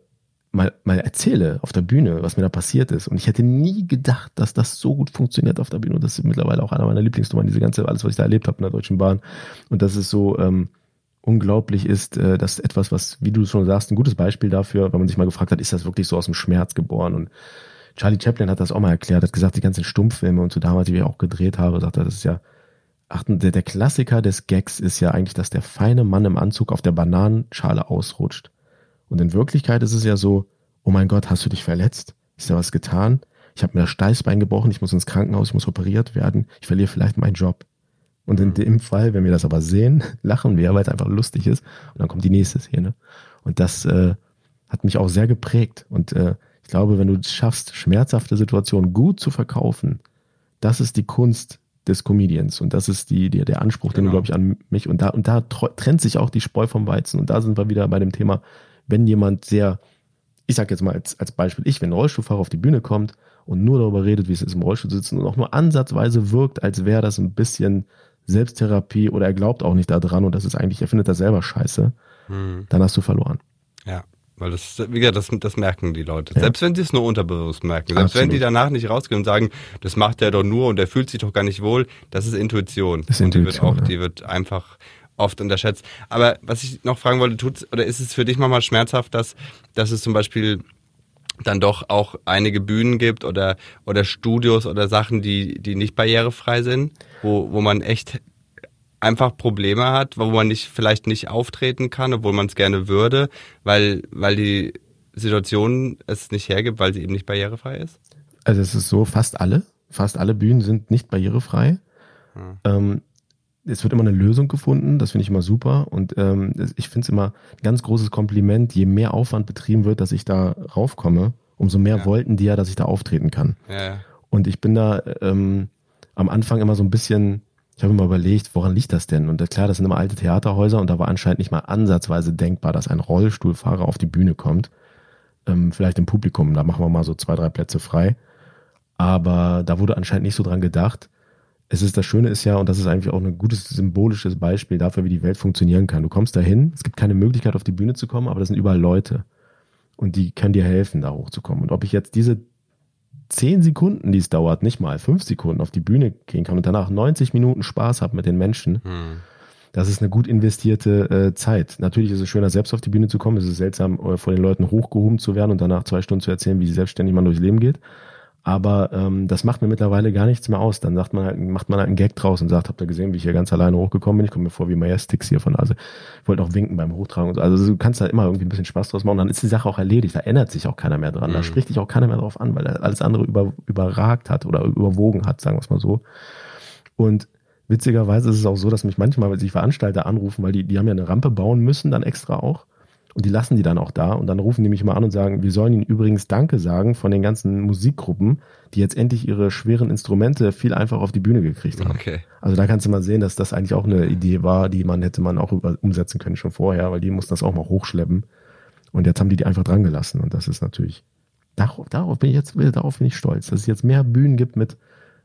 mal, mal erzähle auf der Bühne, was mir da passiert ist. Und ich hätte nie gedacht, dass das so gut funktioniert auf der Bühne. Und das ist mittlerweile auch einer meiner Lieblingsnummern, diese ganze, alles, was ich da erlebt habe in der Deutschen Bahn. Und das ist so, ähm, unglaublich ist, äh, das ist etwas, was, wie du schon sagst, ein gutes Beispiel dafür, wenn man sich mal gefragt hat, ist das wirklich so aus dem Schmerz geboren? Und Charlie Chaplin hat das auch mal erklärt, hat gesagt, die ganzen Stummfilme und so damals, die ich auch gedreht habe, sagt er, das ist ja, achten, der, der Klassiker des Gags ist ja eigentlich, dass der feine Mann im Anzug auf der Bananenschale ausrutscht. Und in Wirklichkeit ist es ja so, oh mein Gott, hast du dich verletzt? Ist da was getan? Ich habe mir das Steißbein gebrochen, ich muss ins Krankenhaus, ich muss operiert werden, ich verliere vielleicht meinen Job. Und in dem Fall, wenn wir das aber sehen, lachen wir, weil es einfach lustig ist. Und dann kommt die nächste Szene. Und das äh, hat mich auch sehr geprägt. Und äh, ich glaube, wenn du es schaffst, schmerzhafte Situationen gut zu verkaufen, das ist die Kunst des Comedians. Und das ist die, die der Anspruch, den, Genau. glaube ich, an mich. Und da, und da trennt sich auch die Spreu vom Weizen. Und da sind wir wieder bei dem Thema, wenn jemand sehr, ich sag jetzt mal als, als Beispiel, ich, wenn ein Rollstuhlfahrer auf die Bühne kommt und nur darüber redet, wie es ist, im Rollstuhl zu sitzen und auch nur ansatzweise wirkt, als wäre das ein bisschen Selbsttherapie oder er glaubt auch nicht daran und das ist eigentlich, er findet das selber scheiße, Hm. dann hast du verloren. Ja, weil das, wie gesagt, das, das merken die Leute. Selbst wenn sie es nur unterbewusst merken. Selbst wenn Absolut. die danach nicht rausgehen und sagen, das macht er doch nur und er fühlt sich doch gar nicht wohl, das ist Intuition. Das ist und die wird Intuition, auch, ja. die wird einfach oft unterschätzt. Aber was ich noch fragen wollte, tut's, oder ist es für dich manchmal schmerzhaft, dass, dass es zum Beispiel dann doch auch einige Bühnen gibt oder, oder Studios oder Sachen, die, die nicht barrierefrei sind, wo, wo man echt einfach Probleme hat, wo man nicht vielleicht nicht auftreten kann, obwohl man es gerne würde, weil weil die Situation es nicht hergibt, weil sie eben nicht barrierefrei ist. Also es ist so, fast alle, fast alle Bühnen sind nicht barrierefrei. Hm. Ähm, es wird immer eine Lösung gefunden, das finde ich immer super. Und ähm, ich finde es immer ein ganz großes Kompliment, je mehr Aufwand betrieben wird, dass ich da raufkomme, umso mehr Ja. wollten die ja, dass ich da auftreten kann. Ja. Und ich bin da ähm, am Anfang immer so ein bisschen, ich habe immer überlegt, woran liegt das denn? Und äh, klar, das sind immer alte Theaterhäuser und da war anscheinend nicht mal ansatzweise denkbar, dass ein Rollstuhlfahrer auf die Bühne kommt. Ähm, vielleicht im Publikum, da machen wir mal so zwei, drei Plätze frei. Aber da wurde anscheinend nicht so dran gedacht. Es ist das Schöne ist ja, und das ist eigentlich auch ein gutes symbolisches Beispiel dafür, wie die Welt funktionieren kann. Du kommst dahin, es gibt keine Möglichkeit, auf die Bühne zu kommen, aber das sind überall Leute. Und die können dir helfen, da hochzukommen. Und ob ich jetzt diese zehn Sekunden, die es dauert, nicht mal fünf Sekunden auf die Bühne gehen kann und danach 90 Minuten Spaß habe mit den Menschen, Hm. das ist eine gut investierte äh, Zeit. Natürlich ist es schöner, selbst auf die Bühne zu kommen. Es ist seltsam, äh, vor den Leuten hochgehoben zu werden und danach zwei Stunden zu erzählen, wie selbstständig man durchs Leben geht. Aber ähm, das macht mir mittlerweile gar nichts mehr aus. Dann sagt man halt, macht man halt einen Gag draus und sagt, habt ihr gesehen, wie ich hier ganz alleine hochgekommen bin? Ich komme mir vor wie Majestix hier von also ich wollte auch winken beim Hochtragen und so. Also du kannst da immer irgendwie ein bisschen Spaß draus machen. Und dann ist die Sache auch erledigt. Da erinnert sich auch keiner mehr dran. Da Mhm. spricht dich auch keiner mehr drauf an, weil er alles andere über, überragt hat oder überwogen hat, sagen wir es mal so. Und witzigerweise ist es auch so, dass mich manchmal weil sich Veranstalter anrufen, weil die, die haben ja eine Rampe bauen müssen, dann extra auch. Und die lassen die dann auch da und dann rufen die mich mal an und sagen, wir sollen ihnen übrigens Danke sagen von den ganzen Musikgruppen, die jetzt endlich ihre schweren Instrumente viel einfacher auf die Bühne gekriegt haben. Okay. Also da kannst du mal sehen, dass das eigentlich auch eine Idee war, die man hätte man auch umsetzen können schon vorher, weil die mussten das auch mal hochschleppen. Und jetzt haben die die einfach dran gelassen und das ist natürlich, darauf, darauf bin ich jetzt, darauf bin ich stolz, dass es jetzt mehr Bühnen gibt mit,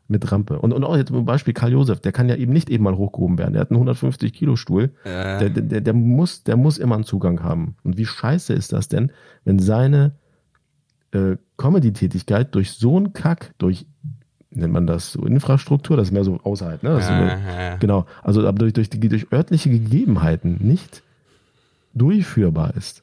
mit Rampe. Und, und auch jetzt zum Beispiel Karl Josef, der kann ja eben nicht eben mal hochgehoben werden. Der hat einen 150 Kilo Stuhl. Äh, Der, der, der, muss, der muss immer einen Zugang haben. Und wie scheiße ist das denn, wenn seine äh, Comedy-Tätigkeit durch so einen Kack, durch, nennt man das so Infrastruktur, das ist mehr so außerhalb, ne? So äh, äh. Genau, also aber durch, durch, die, durch örtliche Gegebenheiten nicht durchführbar ist.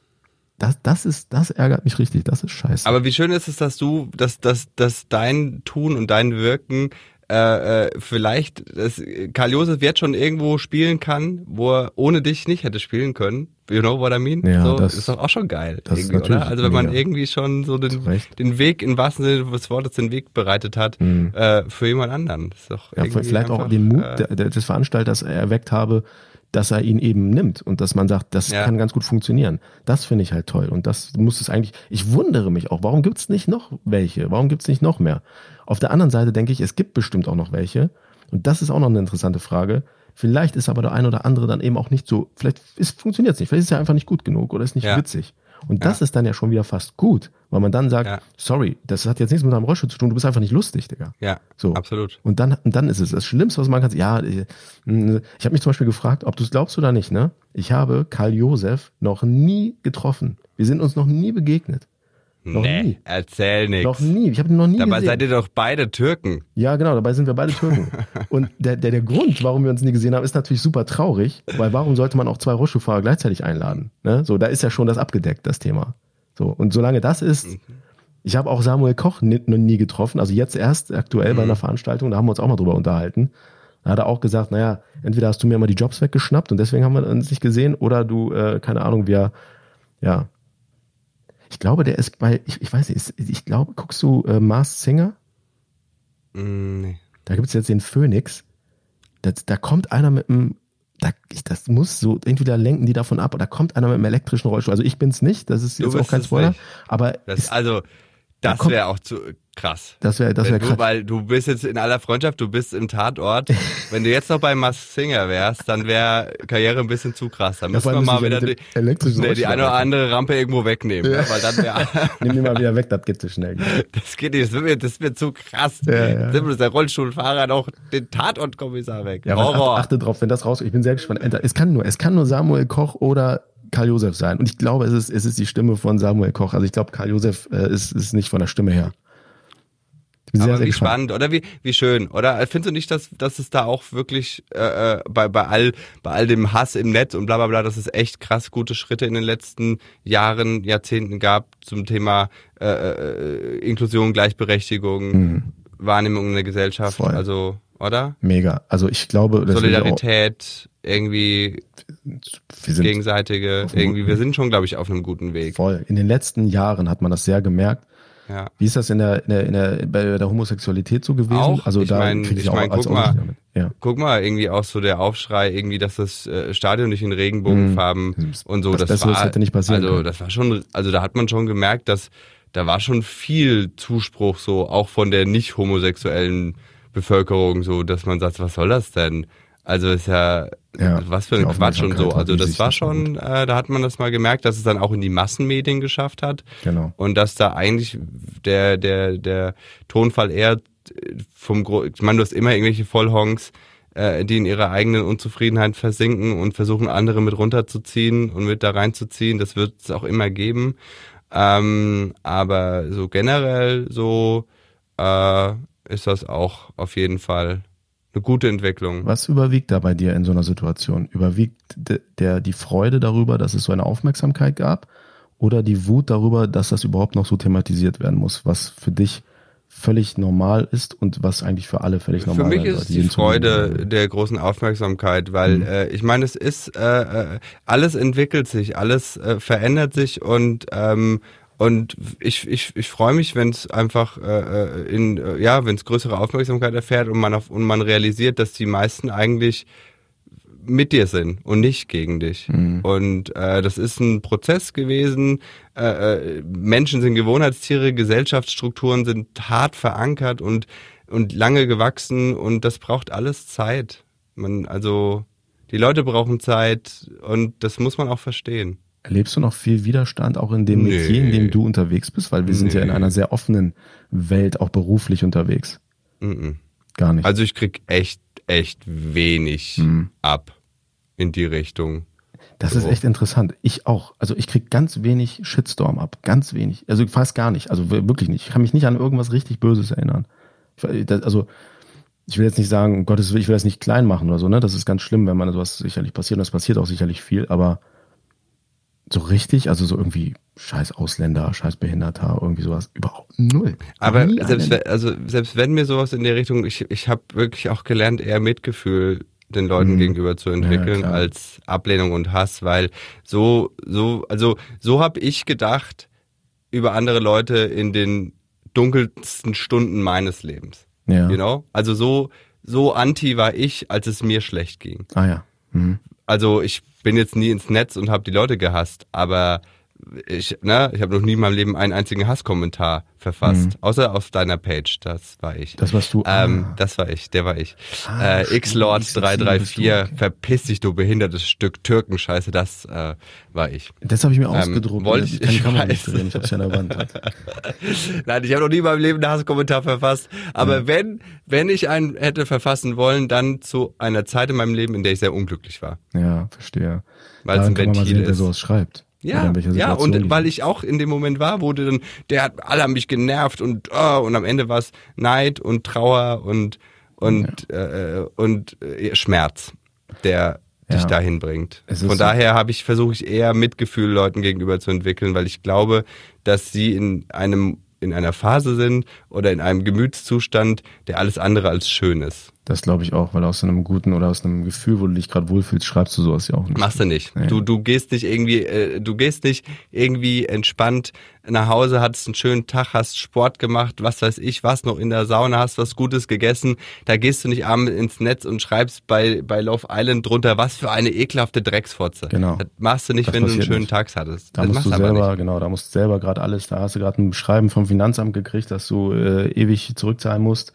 Das, das ist, das ärgert mich richtig, das ist scheiße. Aber wie schön ist es, dass du, dass, dass, dass dein Tun und dein Wirken äh, äh, vielleicht, dass Karl Josef jetzt schon irgendwo spielen kann, wo er ohne dich nicht hätte spielen können. You know what I mean? Ja, so, das- ist doch auch schon geil. das ist natürlich oder? Also wenn man irgendwie schon so den, den Weg im wahrsten Sinne des Wortes den Weg bereitet hat Mhm. äh, für jemand anderen. Das ist doch ja, vielleicht auch den Mut äh, des Veranstalters erweckt habe, dass er ihn eben nimmt und dass man sagt, das Ja. kann ganz gut funktionieren. Das finde ich halt toll. Und das muss es eigentlich, ich wundere mich auch, warum gibt es nicht noch welche? Warum gibt es nicht noch mehr? Auf der anderen Seite denke ich, es gibt bestimmt auch noch welche. Und das ist auch noch eine interessante Frage. Vielleicht ist aber der ein oder andere dann eben auch nicht so, vielleicht funktioniert es nicht, vielleicht ist es ja einfach nicht gut genug oder ist nicht Ja. witzig. Und das ist dann ja schon wieder fast gut, weil man dann sagt, Ja. sorry, das hat jetzt nichts mit deinem Rollstuhl zu tun, du bist einfach nicht lustig, Digga. Ja, So. absolut. Und dann, und dann ist es das Schlimmste, was man kann. Ja, äh, ich habe mich zum Beispiel gefragt, ob du es glaubst oder nicht, ne? Ich habe Karl Josef noch nie getroffen. Wir sind uns noch nie begegnet. Noch nee, nie. erzähl nix. Noch nie. Ich habe ihn noch nie Dabei gesehen. seid ihr doch beide Türken. Ja, genau, dabei sind wir beide Türken. Und der, der, der Grund, warum wir uns nie gesehen haben, ist natürlich super traurig, weil warum sollte man auch zwei Rollstuhlfahrer gleichzeitig einladen? Ne? So, da ist ja schon das abgedeckt, das Thema. So, und solange das ist, ich habe auch Samuel Koch ni- noch nie getroffen, also jetzt erst aktuell bei einer Veranstaltung, da haben wir uns auch mal drüber unterhalten. Da hat er auch gesagt, naja, entweder hast du mir immer die Jobs weggeschnappt und deswegen haben wir uns nicht gesehen, oder du, äh, keine Ahnung, wir, ja. Ich glaube, der ist bei, ich, ich weiß nicht, ist, ich glaube, guckst du äh, Mars Singer? Mm, nee. Da gibt's jetzt den Phoenix. Das, da kommt einer mit einem, da, ich, das muss so, entweder lenken die davon ab, oder da kommt einer mit einem elektrischen Rollstuhl. Also ich bin's nicht, das ist Du jetzt auch kein es Spoiler. nicht. Aber Das, ist, also, das kommt- wäre auch zu krass. das wäre das wär du, krass. weil du bist jetzt in aller Freundschaft, du bist im Tatort. Wenn du jetzt noch bei Mask Singer wärst, dann wäre Karriere ein bisschen zu krass. Dann müssen wir mal wieder die, nee, die eine oder andere Rampe irgendwo wegnehmen. Ja. Weil dann Nimm die mal wieder weg, das geht so schnell. das geht nicht, das wird mir, das wird zu krass. Ja, ja. Dann ist der Rollstuhlfahrer noch den Tatortkommissar weg. Ja, Horror. achte, achte drauf, wenn das raus, ich bin sehr gespannt. Es kann nur, es kann nur Samuel Koch oder Karl Josef sein. Und ich glaube, es ist, es ist die Stimme von Samuel Koch. Also ich glaube, Karl Josef äh, ist, ist nicht von der Stimme her. Sehr, Aber sehr wie gespannt. spannend, oder wie, wie schön, oder? Findest du nicht, dass, dass es da auch wirklich äh, äh, bei, bei, all, bei all dem Hass im Netz und bla bla bla, dass es echt krass gute Schritte in den letzten Jahren, Jahrzehnten gab zum Thema äh, äh, Inklusion, Gleichberechtigung, Wahrnehmung in der Gesellschaft, Mhm. Voll. also, oder? Mega. Also ich glaube, Solidarität, irgendwie gegenseitige, irgendwie, wir sind schon, glaube ich, auf einem guten Weg. voll. In den letzten Jahren hat man das sehr gemerkt. Ja. Wie ist das in der, in der, in der bei der Homosexualität so gewesen? Auch. Also Ich da mein- krieg ich mein, guck mal. Ja. Guck mal, irgendwie auch so der Aufschrei, irgendwie, dass das äh, Stadion nicht in Regenbogenfarben Mhm. und so, Was das Besseres war, hätte nicht passieren also können. das war schon, also da hat man schon gemerkt, dass da war schon viel Zuspruch so, auch von der nicht homosexuellen Bevölkerung, so, dass man sagt, was soll das denn? Also ist ja, Ja, was für ein Quatsch und so. Also das war das war schon, äh, da hat man das mal gemerkt, dass es dann auch in die Massenmedien geschafft hat. Genau. Und dass da eigentlich der, der, der Tonfall eher vom, Gro ich meine, du hast immer irgendwelche Vollhongs, äh, die in ihrer eigenen Unzufriedenheit versinken und versuchen, andere mit runterzuziehen und mit da reinzuziehen. Das wird es auch immer geben. Ähm, aber so generell so äh, ist das auch auf jeden Fall eine gute Entwicklung. Was überwiegt da bei dir in so einer Situation? Überwiegt de, der die Freude darüber, dass es so eine Aufmerksamkeit gab? Oder die Wut darüber, dass das überhaupt noch so thematisiert werden muss, was für dich völlig normal ist und was eigentlich für alle völlig normal Für mich ist es die. Freude der großen Aufmerksamkeit, weil Mhm. äh, ich meine, es ist äh, äh, alles entwickelt sich, alles äh, verändert sich und ähm, und ich, ich, ich freue mich, wenn es einfach äh, äh, in äh, ja, wenn es größere Aufmerksamkeit erfährt und man auf, und man realisiert, dass die meisten eigentlich mit dir sind und nicht gegen dich. Und äh, das ist ein Prozess gewesen. Äh, äh, Menschen sind Gewohnheitstiere, Gesellschaftsstrukturen sind hart verankert und und lange gewachsen und das braucht alles Zeit. Man also die Leute brauchen Zeit und das muss man auch verstehen. Erlebst du noch viel Widerstand auch in dem Nee. Metier, in dem du unterwegs bist? Weil wir sind ja in Nee. einer sehr offenen Welt, auch beruflich unterwegs. Mhm. Gar nicht. Also ich krieg echt echt wenig Mhm. ab in die Richtung. Das So. ist echt interessant. Ich auch. Also ich krieg ganz wenig Shitstorm ab. Ganz wenig. Also fast gar nicht. Also wir- wirklich nicht. Ich kann mich nicht an irgendwas richtig Böses erinnern. Ich, das, also ich will jetzt nicht sagen, um Gottes Willen, ich will das nicht klein machen oder so, ne? Das ist ganz schlimm, wenn man sowas sicherlich passiert. Und das passiert auch sicherlich viel, aber so richtig, also so irgendwie scheiß Ausländer, scheiß Behinderter, irgendwie sowas, überhaupt null. Aber selbst wenn, also selbst wenn mir sowas in der Richtung, ich, ich habe wirklich auch gelernt, eher Mitgefühl den Leuten Mhm. gegenüber zu entwickeln klar. als Ablehnung und Hass, weil so so also so habe ich gedacht über andere Leute in den dunkelsten Stunden meines Lebens. Ja. You know? Also so so anti war ich, als es mir schlecht ging. Ah ja. Mhm. Also ich bin jetzt nie ins Netz und habe die Leute gehasst, aber ich, ne, ich habe noch nie in meinem Leben einen einzigen Hasskommentar verfasst, Mhm. außer auf deiner Page. Das war ich. Das warst du. Ähm, ah. Das war ich, der war ich. Ah, äh, stimmt, Xlord X und sieben bist du, 334, okay. verpiss dich, du behindertes Stück Türkenscheiße, das äh, war ich. Das habe ich mir Ähm, ausgedruckt. wollte ich- kann die ich Kamera nicht drehen. Ich hab's ja an der Wand. Nein, ich habe noch nie in meinem Leben einen Hasskommentar verfasst. Aber wenn, wenn ich einen hätte verfassen wollen, dann zu einer Zeit in meinem Leben, in der ich sehr unglücklich war. Ja, verstehe. Weil es ein kann man mal Ventil sehen, wer ist. sowas schreibt. Ja, ja, und weil ich auch in dem Moment war, wurde dann, der hat, alle haben mich genervt und, oh, und am Ende war es Neid und Trauer und, und, äh, und äh, Schmerz, der dich Ja. dahin bringt. Von so- daher habe ich, versuche ich eher Mitgefühl Leuten gegenüber zu entwickeln, weil ich glaube, dass sie in einem, in einer Phase sind oder in einem Gemütszustand, der alles andere als schön ist. Das glaube ich auch, weil aus einem guten oder aus einem Gefühl, wo du dich gerade wohlfühlst, schreibst du sowas ja auch nicht. Machst du nicht. Nee. Du, du gehst nicht irgendwie, äh, du gehst nicht irgendwie entspannt nach Hause, hattest einen schönen Tag, hast Sport gemacht, was weiß ich, was noch in der Sauna, hast was Gutes gegessen. Da gehst du nicht abends ins Netz und schreibst bei, bei Love Island drunter, was für eine ekelhafte Drecksfotze. Genau. Das machst du nicht, Das wenn du einen schönen nicht. Tag hattest. Da das musst machst du selber, genau, da musst du selber gerade alles, da hast du gerade ein Schreiben vom Finanzamt gekriegt, dass du äh, ewig zurückzahlen musst.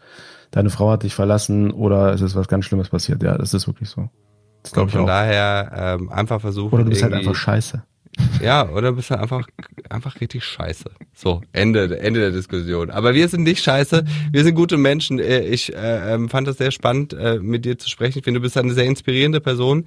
Deine Frau hat dich verlassen oder es ist was ganz Schlimmes passiert. Ja, das ist wirklich so. Das glaube ich von auch. daher ähm, einfach versuchen. Oder du bist halt einfach scheiße. Ja, oder du bist halt einfach, einfach richtig scheiße. So, Ende, Ende der Diskussion. Aber wir sind nicht scheiße, wir sind gute Menschen. Äh, Ich äh, ähm, fand das sehr spannend, äh, mit dir zu sprechen. Ich finde, du bist eine sehr inspirierende Person.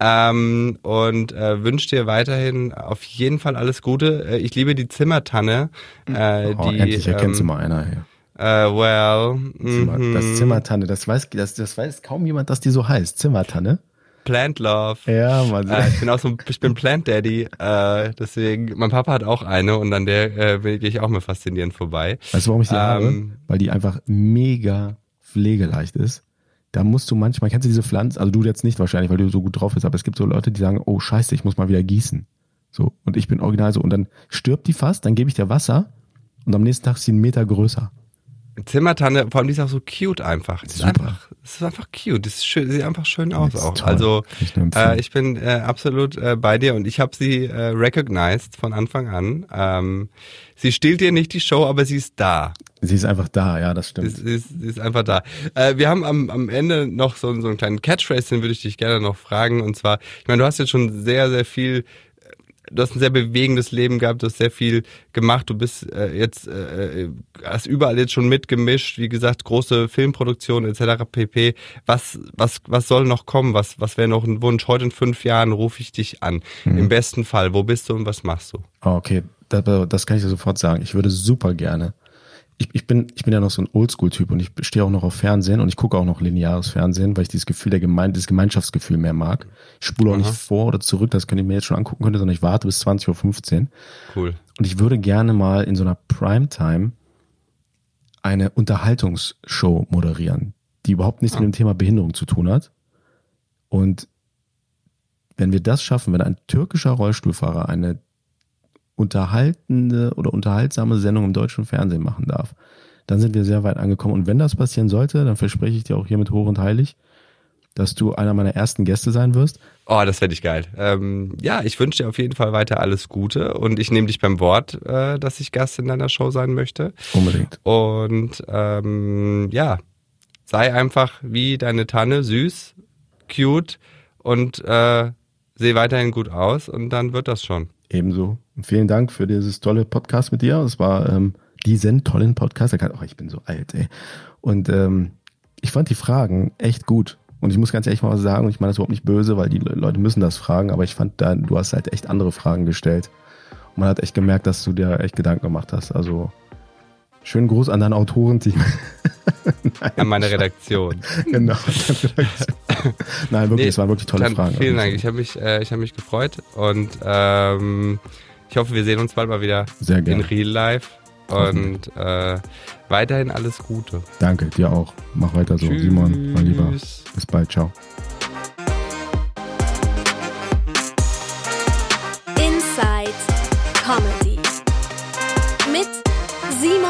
Ähm, und äh, wünsche dir weiterhin auf jeden Fall alles Gute. Äh, ich liebe die Zimmertanne. Äh, Oh, die, endlich erkennst du ähm, mal einer hier. Äh, well, Zimmer, mhm. Das Zimmertanne, das weiß, das, das weiß kaum jemand, dass die so heißt. Zimmertanne. Plant Love. Ja, man. Äh, ich bin auch so, ein- ich bin Plant Daddy, äh, deswegen, mein Papa hat auch eine und an der äh, gehe ich auch mal faszinierend vorbei. Weißt du, warum ich die Ähm, habe? Weil die einfach mega pflegeleicht ist. Da musst du manchmal, kennst du diese Pflanze, also du jetzt nicht wahrscheinlich, weil du so gut drauf bist, aber es gibt so Leute, die sagen, oh scheiße, ich muss mal wieder gießen. So, und ich bin original so. Und dann stirbt die fast, dann gebe ich dir Wasser und am nächsten Tag ist sie einen Meter größer. Zimmertanne, vor allem die ist auch so cute einfach. Es ist einfach, es ist einfach cute. Das ist schön, sieht einfach schön aus auch. toll. Also ich äh, ich bin äh, absolut äh, bei dir und ich habe sie äh, recognized von Anfang an. Ähm, sie stiehlt dir nicht die Show, aber sie ist da. Sie ist einfach da, ja, das stimmt. Sie ist, sie ist einfach da. Äh, wir haben am, am Ende noch so, so einen kleinen Catchphrase, den würde ich dich gerne noch fragen. Und zwar, ich meine, du hast jetzt schon sehr, sehr viel, du hast ein sehr bewegendes Leben gehabt, du hast sehr viel gemacht, du bist äh, jetzt, äh, hast überall jetzt schon mitgemischt, wie gesagt, große Filmproduktionen etc. pp. Was, was, was soll noch kommen? Was, was wäre noch ein Wunsch? Heute in fünf Jahren rufe ich dich an. Im besten Fall, wo bist du und was machst du? Okay, das, das kann ich dir sofort sagen. Ich würde super gerne. Ich, ich, bin, ich bin ja noch so ein Oldschool-Typ und ich stehe auch noch auf Fernsehen und ich gucke auch noch lineares Fernsehen, weil ich dieses Gefühl der Gemein das Gemeinschaftsgefühl mehr mag. Ich spule auch nicht vor oder zurück, das könnt ihr mir jetzt schon angucken können, sondern ich warte bis 20.15 Uhr. Cool. Und ich würde gerne mal in so einer Primetime eine Unterhaltungsshow moderieren, die überhaupt nichts mit dem Thema Behinderung zu tun hat. Und wenn wir das schaffen, wenn ein türkischer Rollstuhlfahrer eine unterhaltende oder unterhaltsame Sendung im deutschen Fernsehen machen darf, dann sind wir sehr weit angekommen. Und wenn das passieren sollte, dann verspreche ich dir auch hiermit hoch und heilig, dass du einer meiner ersten Gäste sein wirst. Oh, das fände ich geil. Ähm, ja, ich wünsche dir auf jeden Fall weiter alles Gute und ich nehme dich beim Wort, äh, dass ich Gast in deiner Show sein möchte. Unbedingt. Und ähm, ja, sei einfach wie deine Tanne, süß, cute und äh, seh weiterhin gut aus und dann wird das schon. Ebenso. Und vielen Dank für dieses tolle Podcast mit dir. Es war ähm, diesen tollen Podcast. Oh, ich bin so alt, ey. Und ähm, ich fand die Fragen echt gut. Und ich muss ganz ehrlich mal was sagen, und ich meine das überhaupt nicht böse, weil die Le- Leute müssen das fragen, aber ich fand, da, du hast halt echt andere Fragen gestellt. Und man hat echt gemerkt, dass du dir echt Gedanken gemacht hast. Also schönen Gruß an dein Autorenteam. An meine Redaktion. genau. Nein, wirklich, Nee, es waren wirklich tolle Fragen. Vielen Also, Dank. Ich habe mich, äh, ich habe mich gefreut und ähm, ich hoffe, wir sehen uns bald mal wieder Sehr in gerne. Real Life. Und äh, weiterhin alles Gute. Danke, dir auch. Mach weiter so, Simon, mein Lieber. Bis bald, ciao.